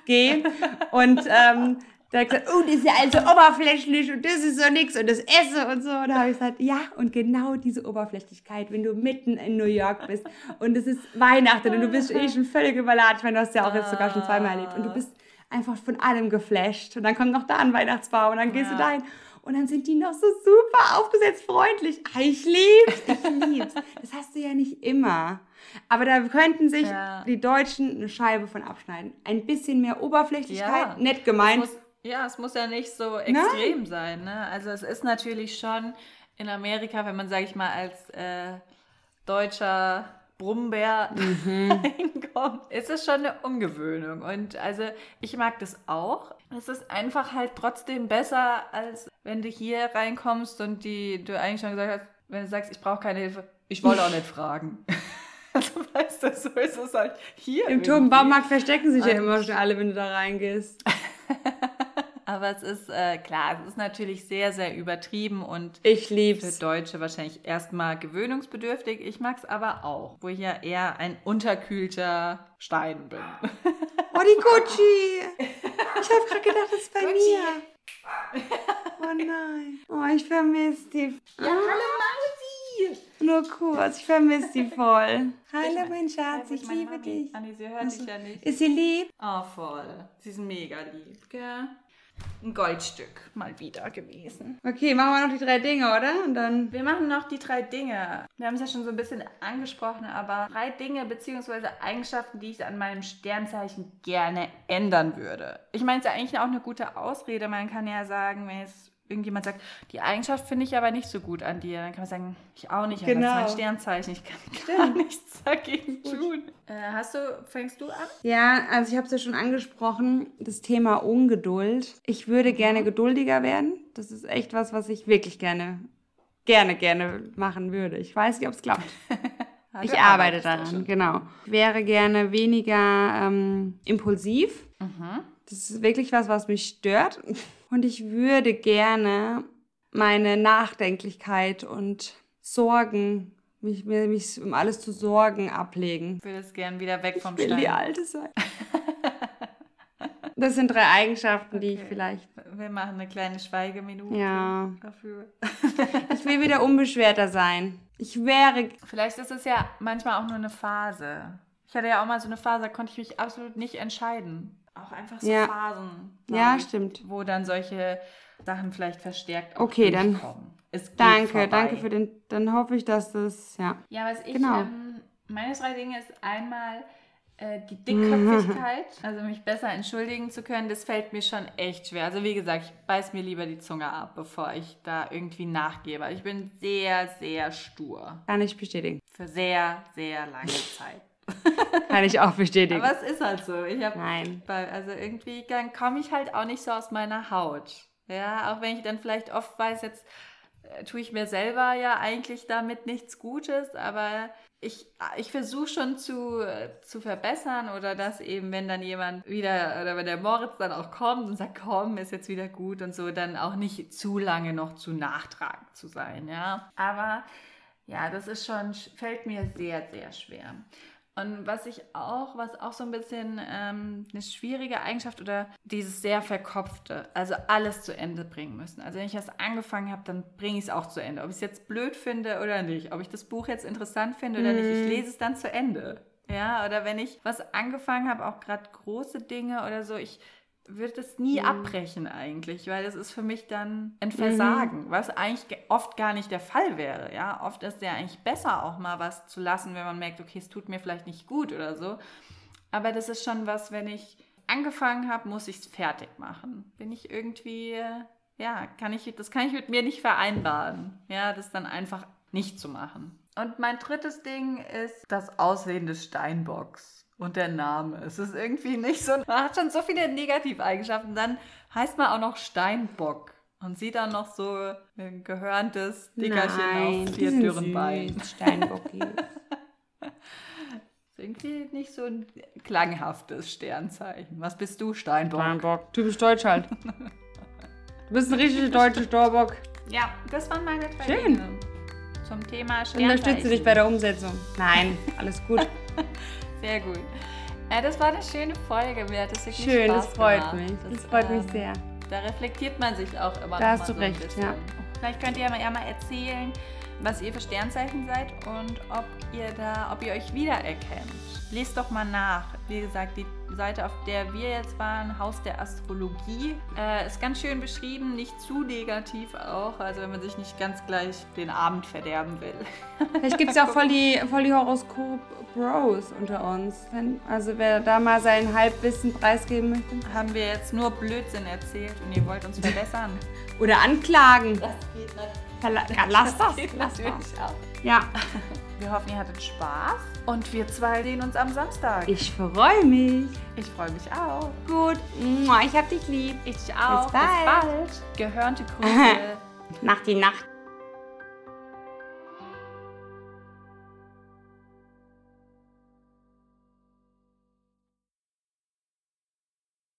B: G. Und ähm, da hat gesagt, oh, das ist ja also oberflächlich und das ist so nix und das Esse und so. Und da habe ich gesagt, ja, und genau diese Oberflächlichkeit, wenn du mitten in New York bist und es ist Weihnachten und du bist eh schon völlig überladen. Ich meine, du hast ja auch jetzt sogar schon zweimal erlebt und du bist einfach von allem geflasht. Und dann kommt noch da ein Weihnachtsbaum und dann gehst ja. du dahin und dann sind die noch so super aufgesetzt freundlich. Ah, ich lieb's, ich lieb's. Das hast du ja nicht immer. Aber da könnten sich ja. die Deutschen eine Scheibe von abschneiden. Ein bisschen mehr Oberflächlichkeit, ja. nett gemeint.
A: Es muss, ja, es muss ja nicht so extrem Nein. sein. Ne? Also es ist natürlich schon in Amerika, wenn man, sage ich mal, als äh, deutscher Brummbär mhm. reinkommt, ist es schon eine Umgewöhnung. Und also ich mag das auch. Es ist einfach halt trotzdem besser, als wenn du hier reinkommst und die du eigentlich schon gesagt hast, wenn du sagst, ich brauche keine Hilfe, ich wollte auch nicht fragen. Also weißt du, so ist es halt hier.
B: Im Turmbaumarkt verstecken sich ja immer schon alle, wenn du da reingehst.
A: Aber es ist äh, klar, es ist natürlich sehr, sehr übertrieben und
B: ich lieb's.
A: für Deutsche wahrscheinlich erstmal gewöhnungsbedürftig. Ich mag es aber auch, wo ich ja eher ein unterkühlter Stein bin.
B: Oh, die Gucci! Ich habe gerade gedacht, das ist bei Gucci. mir. Oh nein. Oh, ich vermisse die.
A: Ja, hallo Mausi!
B: Nur kurz, ich vermisse die voll. Hallo, mein Schatz, ich liebe Mami. dich.
A: Anni, sie hört dich ja nicht.
B: Ist sie lieb?
A: Oh, voll. Sie ist mega lieb, gell? Ein Goldstück mal wieder gewesen.
B: Okay, machen wir noch die drei Dinge, oder? Und dann.
A: Wir machen noch die drei Dinge. Wir haben es ja schon so ein bisschen angesprochen, aber drei Dinge bzw. Eigenschaften, die ich an meinem Sternzeichen gerne ändern würde. Ich meine, es ist ja eigentlich auch eine gute Ausrede. Man kann ja sagen, wenn es irgendjemand sagt, die Eigenschaft finde ich aber nicht so gut an dir, dann kann man sagen, ich auch nicht, genau. das ist mein Sternzeichen, ich kann gar nichts dagegen tun. Äh, hast du, fängst du an?
B: Ja, also ich habe es ja schon angesprochen, das Thema Ungeduld. Ich würde gerne mhm. geduldiger werden. Das ist echt was, was ich wirklich gerne, gerne, gerne machen würde. Ich weiß nicht, ob es klappt. ich arbeite daran, genau. Ich wäre gerne weniger ähm, impulsiv. Mhm. Das ist wirklich was, was mich stört. Und ich würde gerne meine Nachdenklichkeit und Sorgen, mich, mich um alles zu sorgen, ablegen.
A: Ich würde es gerne wieder weg vom
B: ich will
A: Stein.
B: die Alte sein. Das sind drei Eigenschaften, okay. die ich vielleicht.
A: Wir machen eine kleine Schweigeminute
B: ja. dafür. ich will wieder unbeschwerter sein. Ich wäre.
A: Vielleicht ist es ja manchmal auch nur eine Phase. Ich hatte ja auch mal so eine Phase, da konnte ich mich absolut nicht entscheiden auch einfach so
B: ja.
A: Phasen.
B: Ja, ich, stimmt.
A: Wo dann solche Sachen vielleicht verstärkt
B: auch okay, dann kommen. danke, vorbei. danke für den, dann hoffe ich, dass das, ja.
A: Ja, was ich, genau. ähm, meine drei Dinge ist einmal äh, die Dickköpfigkeit, also mich besser entschuldigen zu können, das fällt mir schon echt schwer. Also wie gesagt, ich beiß mir lieber die Zunge ab, bevor ich da irgendwie nachgebe. Ich bin sehr, sehr stur.
B: Kann ich bestätigen.
A: Für sehr, sehr lange Zeit.
B: Kann ich auch bestätigen.
A: Aber es ist halt so. Ich hab, Nein. also irgendwie, dann komme ich halt auch nicht so aus meiner Haut. Ja, auch wenn ich dann vielleicht oft weiß, jetzt äh, tue ich mir selber ja eigentlich damit nichts Gutes, aber ich, ich versuche schon zu, zu verbessern oder dass eben, wenn dann jemand wieder oder wenn der Moritz dann auch kommt und sagt, komm, ist jetzt wieder gut und so, dann auch nicht zu lange noch zu nachtragend zu sein, ja. Aber ja, das ist schon, fällt mir sehr, sehr schwer. Und was ich auch, was auch so ein bisschen ähm, eine schwierige Eigenschaft oder dieses sehr verkopfte, also alles zu Ende bringen müssen. Also wenn ich das angefangen habe, dann bringe ich es auch zu Ende. Ob ich es jetzt blöd finde oder nicht, ob ich das Buch jetzt interessant finde oder mm. nicht, ich mhm. lese es dann zu Ende. Ja, oder wenn ich was angefangen habe, auch gerade große Dinge oder so, ich würde es nie mhm. abbrechen eigentlich, weil das ist für mich dann ein Versagen, mhm. was eigentlich oft gar nicht der Fall wäre. Ja, oft ist ja eigentlich besser auch mal was zu lassen, wenn man merkt, okay, es tut mir vielleicht nicht gut oder so. Aber das ist schon was, wenn ich angefangen habe, muss ich es fertig machen. Bin ich irgendwie, ja, kann ich, das kann ich mit mir nicht vereinbaren. Ja, das dann einfach nicht zu machen. Und mein drittes Ding ist das Aussehen des Steinbocks und der Name. Es ist irgendwie nicht so. Man hat schon so viele Negativeigenschaften. Dann heißt man auch noch Steinbock und sieht dann noch so ein gehörendes Dickerchen Nein, auf vier dürren Beinen. Steinbocki. irgendwie nicht so ein klanghaftes Sternzeichen. Was bist du, Steinbock?
B: Steinbock. Typisch deutsch halt. Du bist ein richtig deutscher Steinbock.
A: Ja, das waren meine drei Schön. Dinge zum Thema Sternzeichen.
B: Unterstütze dich bei der Umsetzung. Nein, alles gut.
A: Sehr gut. Ja, das war eine schöne Folge. Mir hat das wirklich
B: Schön,
A: Spaß
B: das freut
A: gemacht.
B: mich. Das, das freut ähm, mich sehr.
A: Da reflektiert man sich auch immer
B: da noch hast du so recht, ja.
A: Vielleicht könnt ihr ja mal erzählen, was ihr für Sternzeichen seid und ob ihr da, ob ihr euch wiedererkennt. Lest doch mal nach. Wie gesagt, die Seite, auf der wir jetzt waren, Haus der Astrologie, äh, ist ganz schön beschrieben, nicht zu negativ auch. Also wenn man sich nicht ganz gleich den Abend verderben will.
B: Vielleicht gibt es ja auch voll die, voll die Horoskop-Bros unter uns. Also wer da mal sein Halbwissen preisgeben möchte.
A: Haben wir jetzt nur Blödsinn erzählt und ihr wollt uns verbessern.
B: Oder anklagen.
A: Das geht nicht.
B: Verla ja, lass das. Das.
A: Auch. Ja. Wir hoffen, ihr hattet Spaß. Und wir zwei sehen uns am Samstag.
B: Ich freue mich.
A: Ich freue mich auch.
B: Gut. Ich hab dich lieb.
A: Ich auch.
B: Bis bald. Bis bald.
A: Gehörnte Grüße.
B: Nacht die Nacht.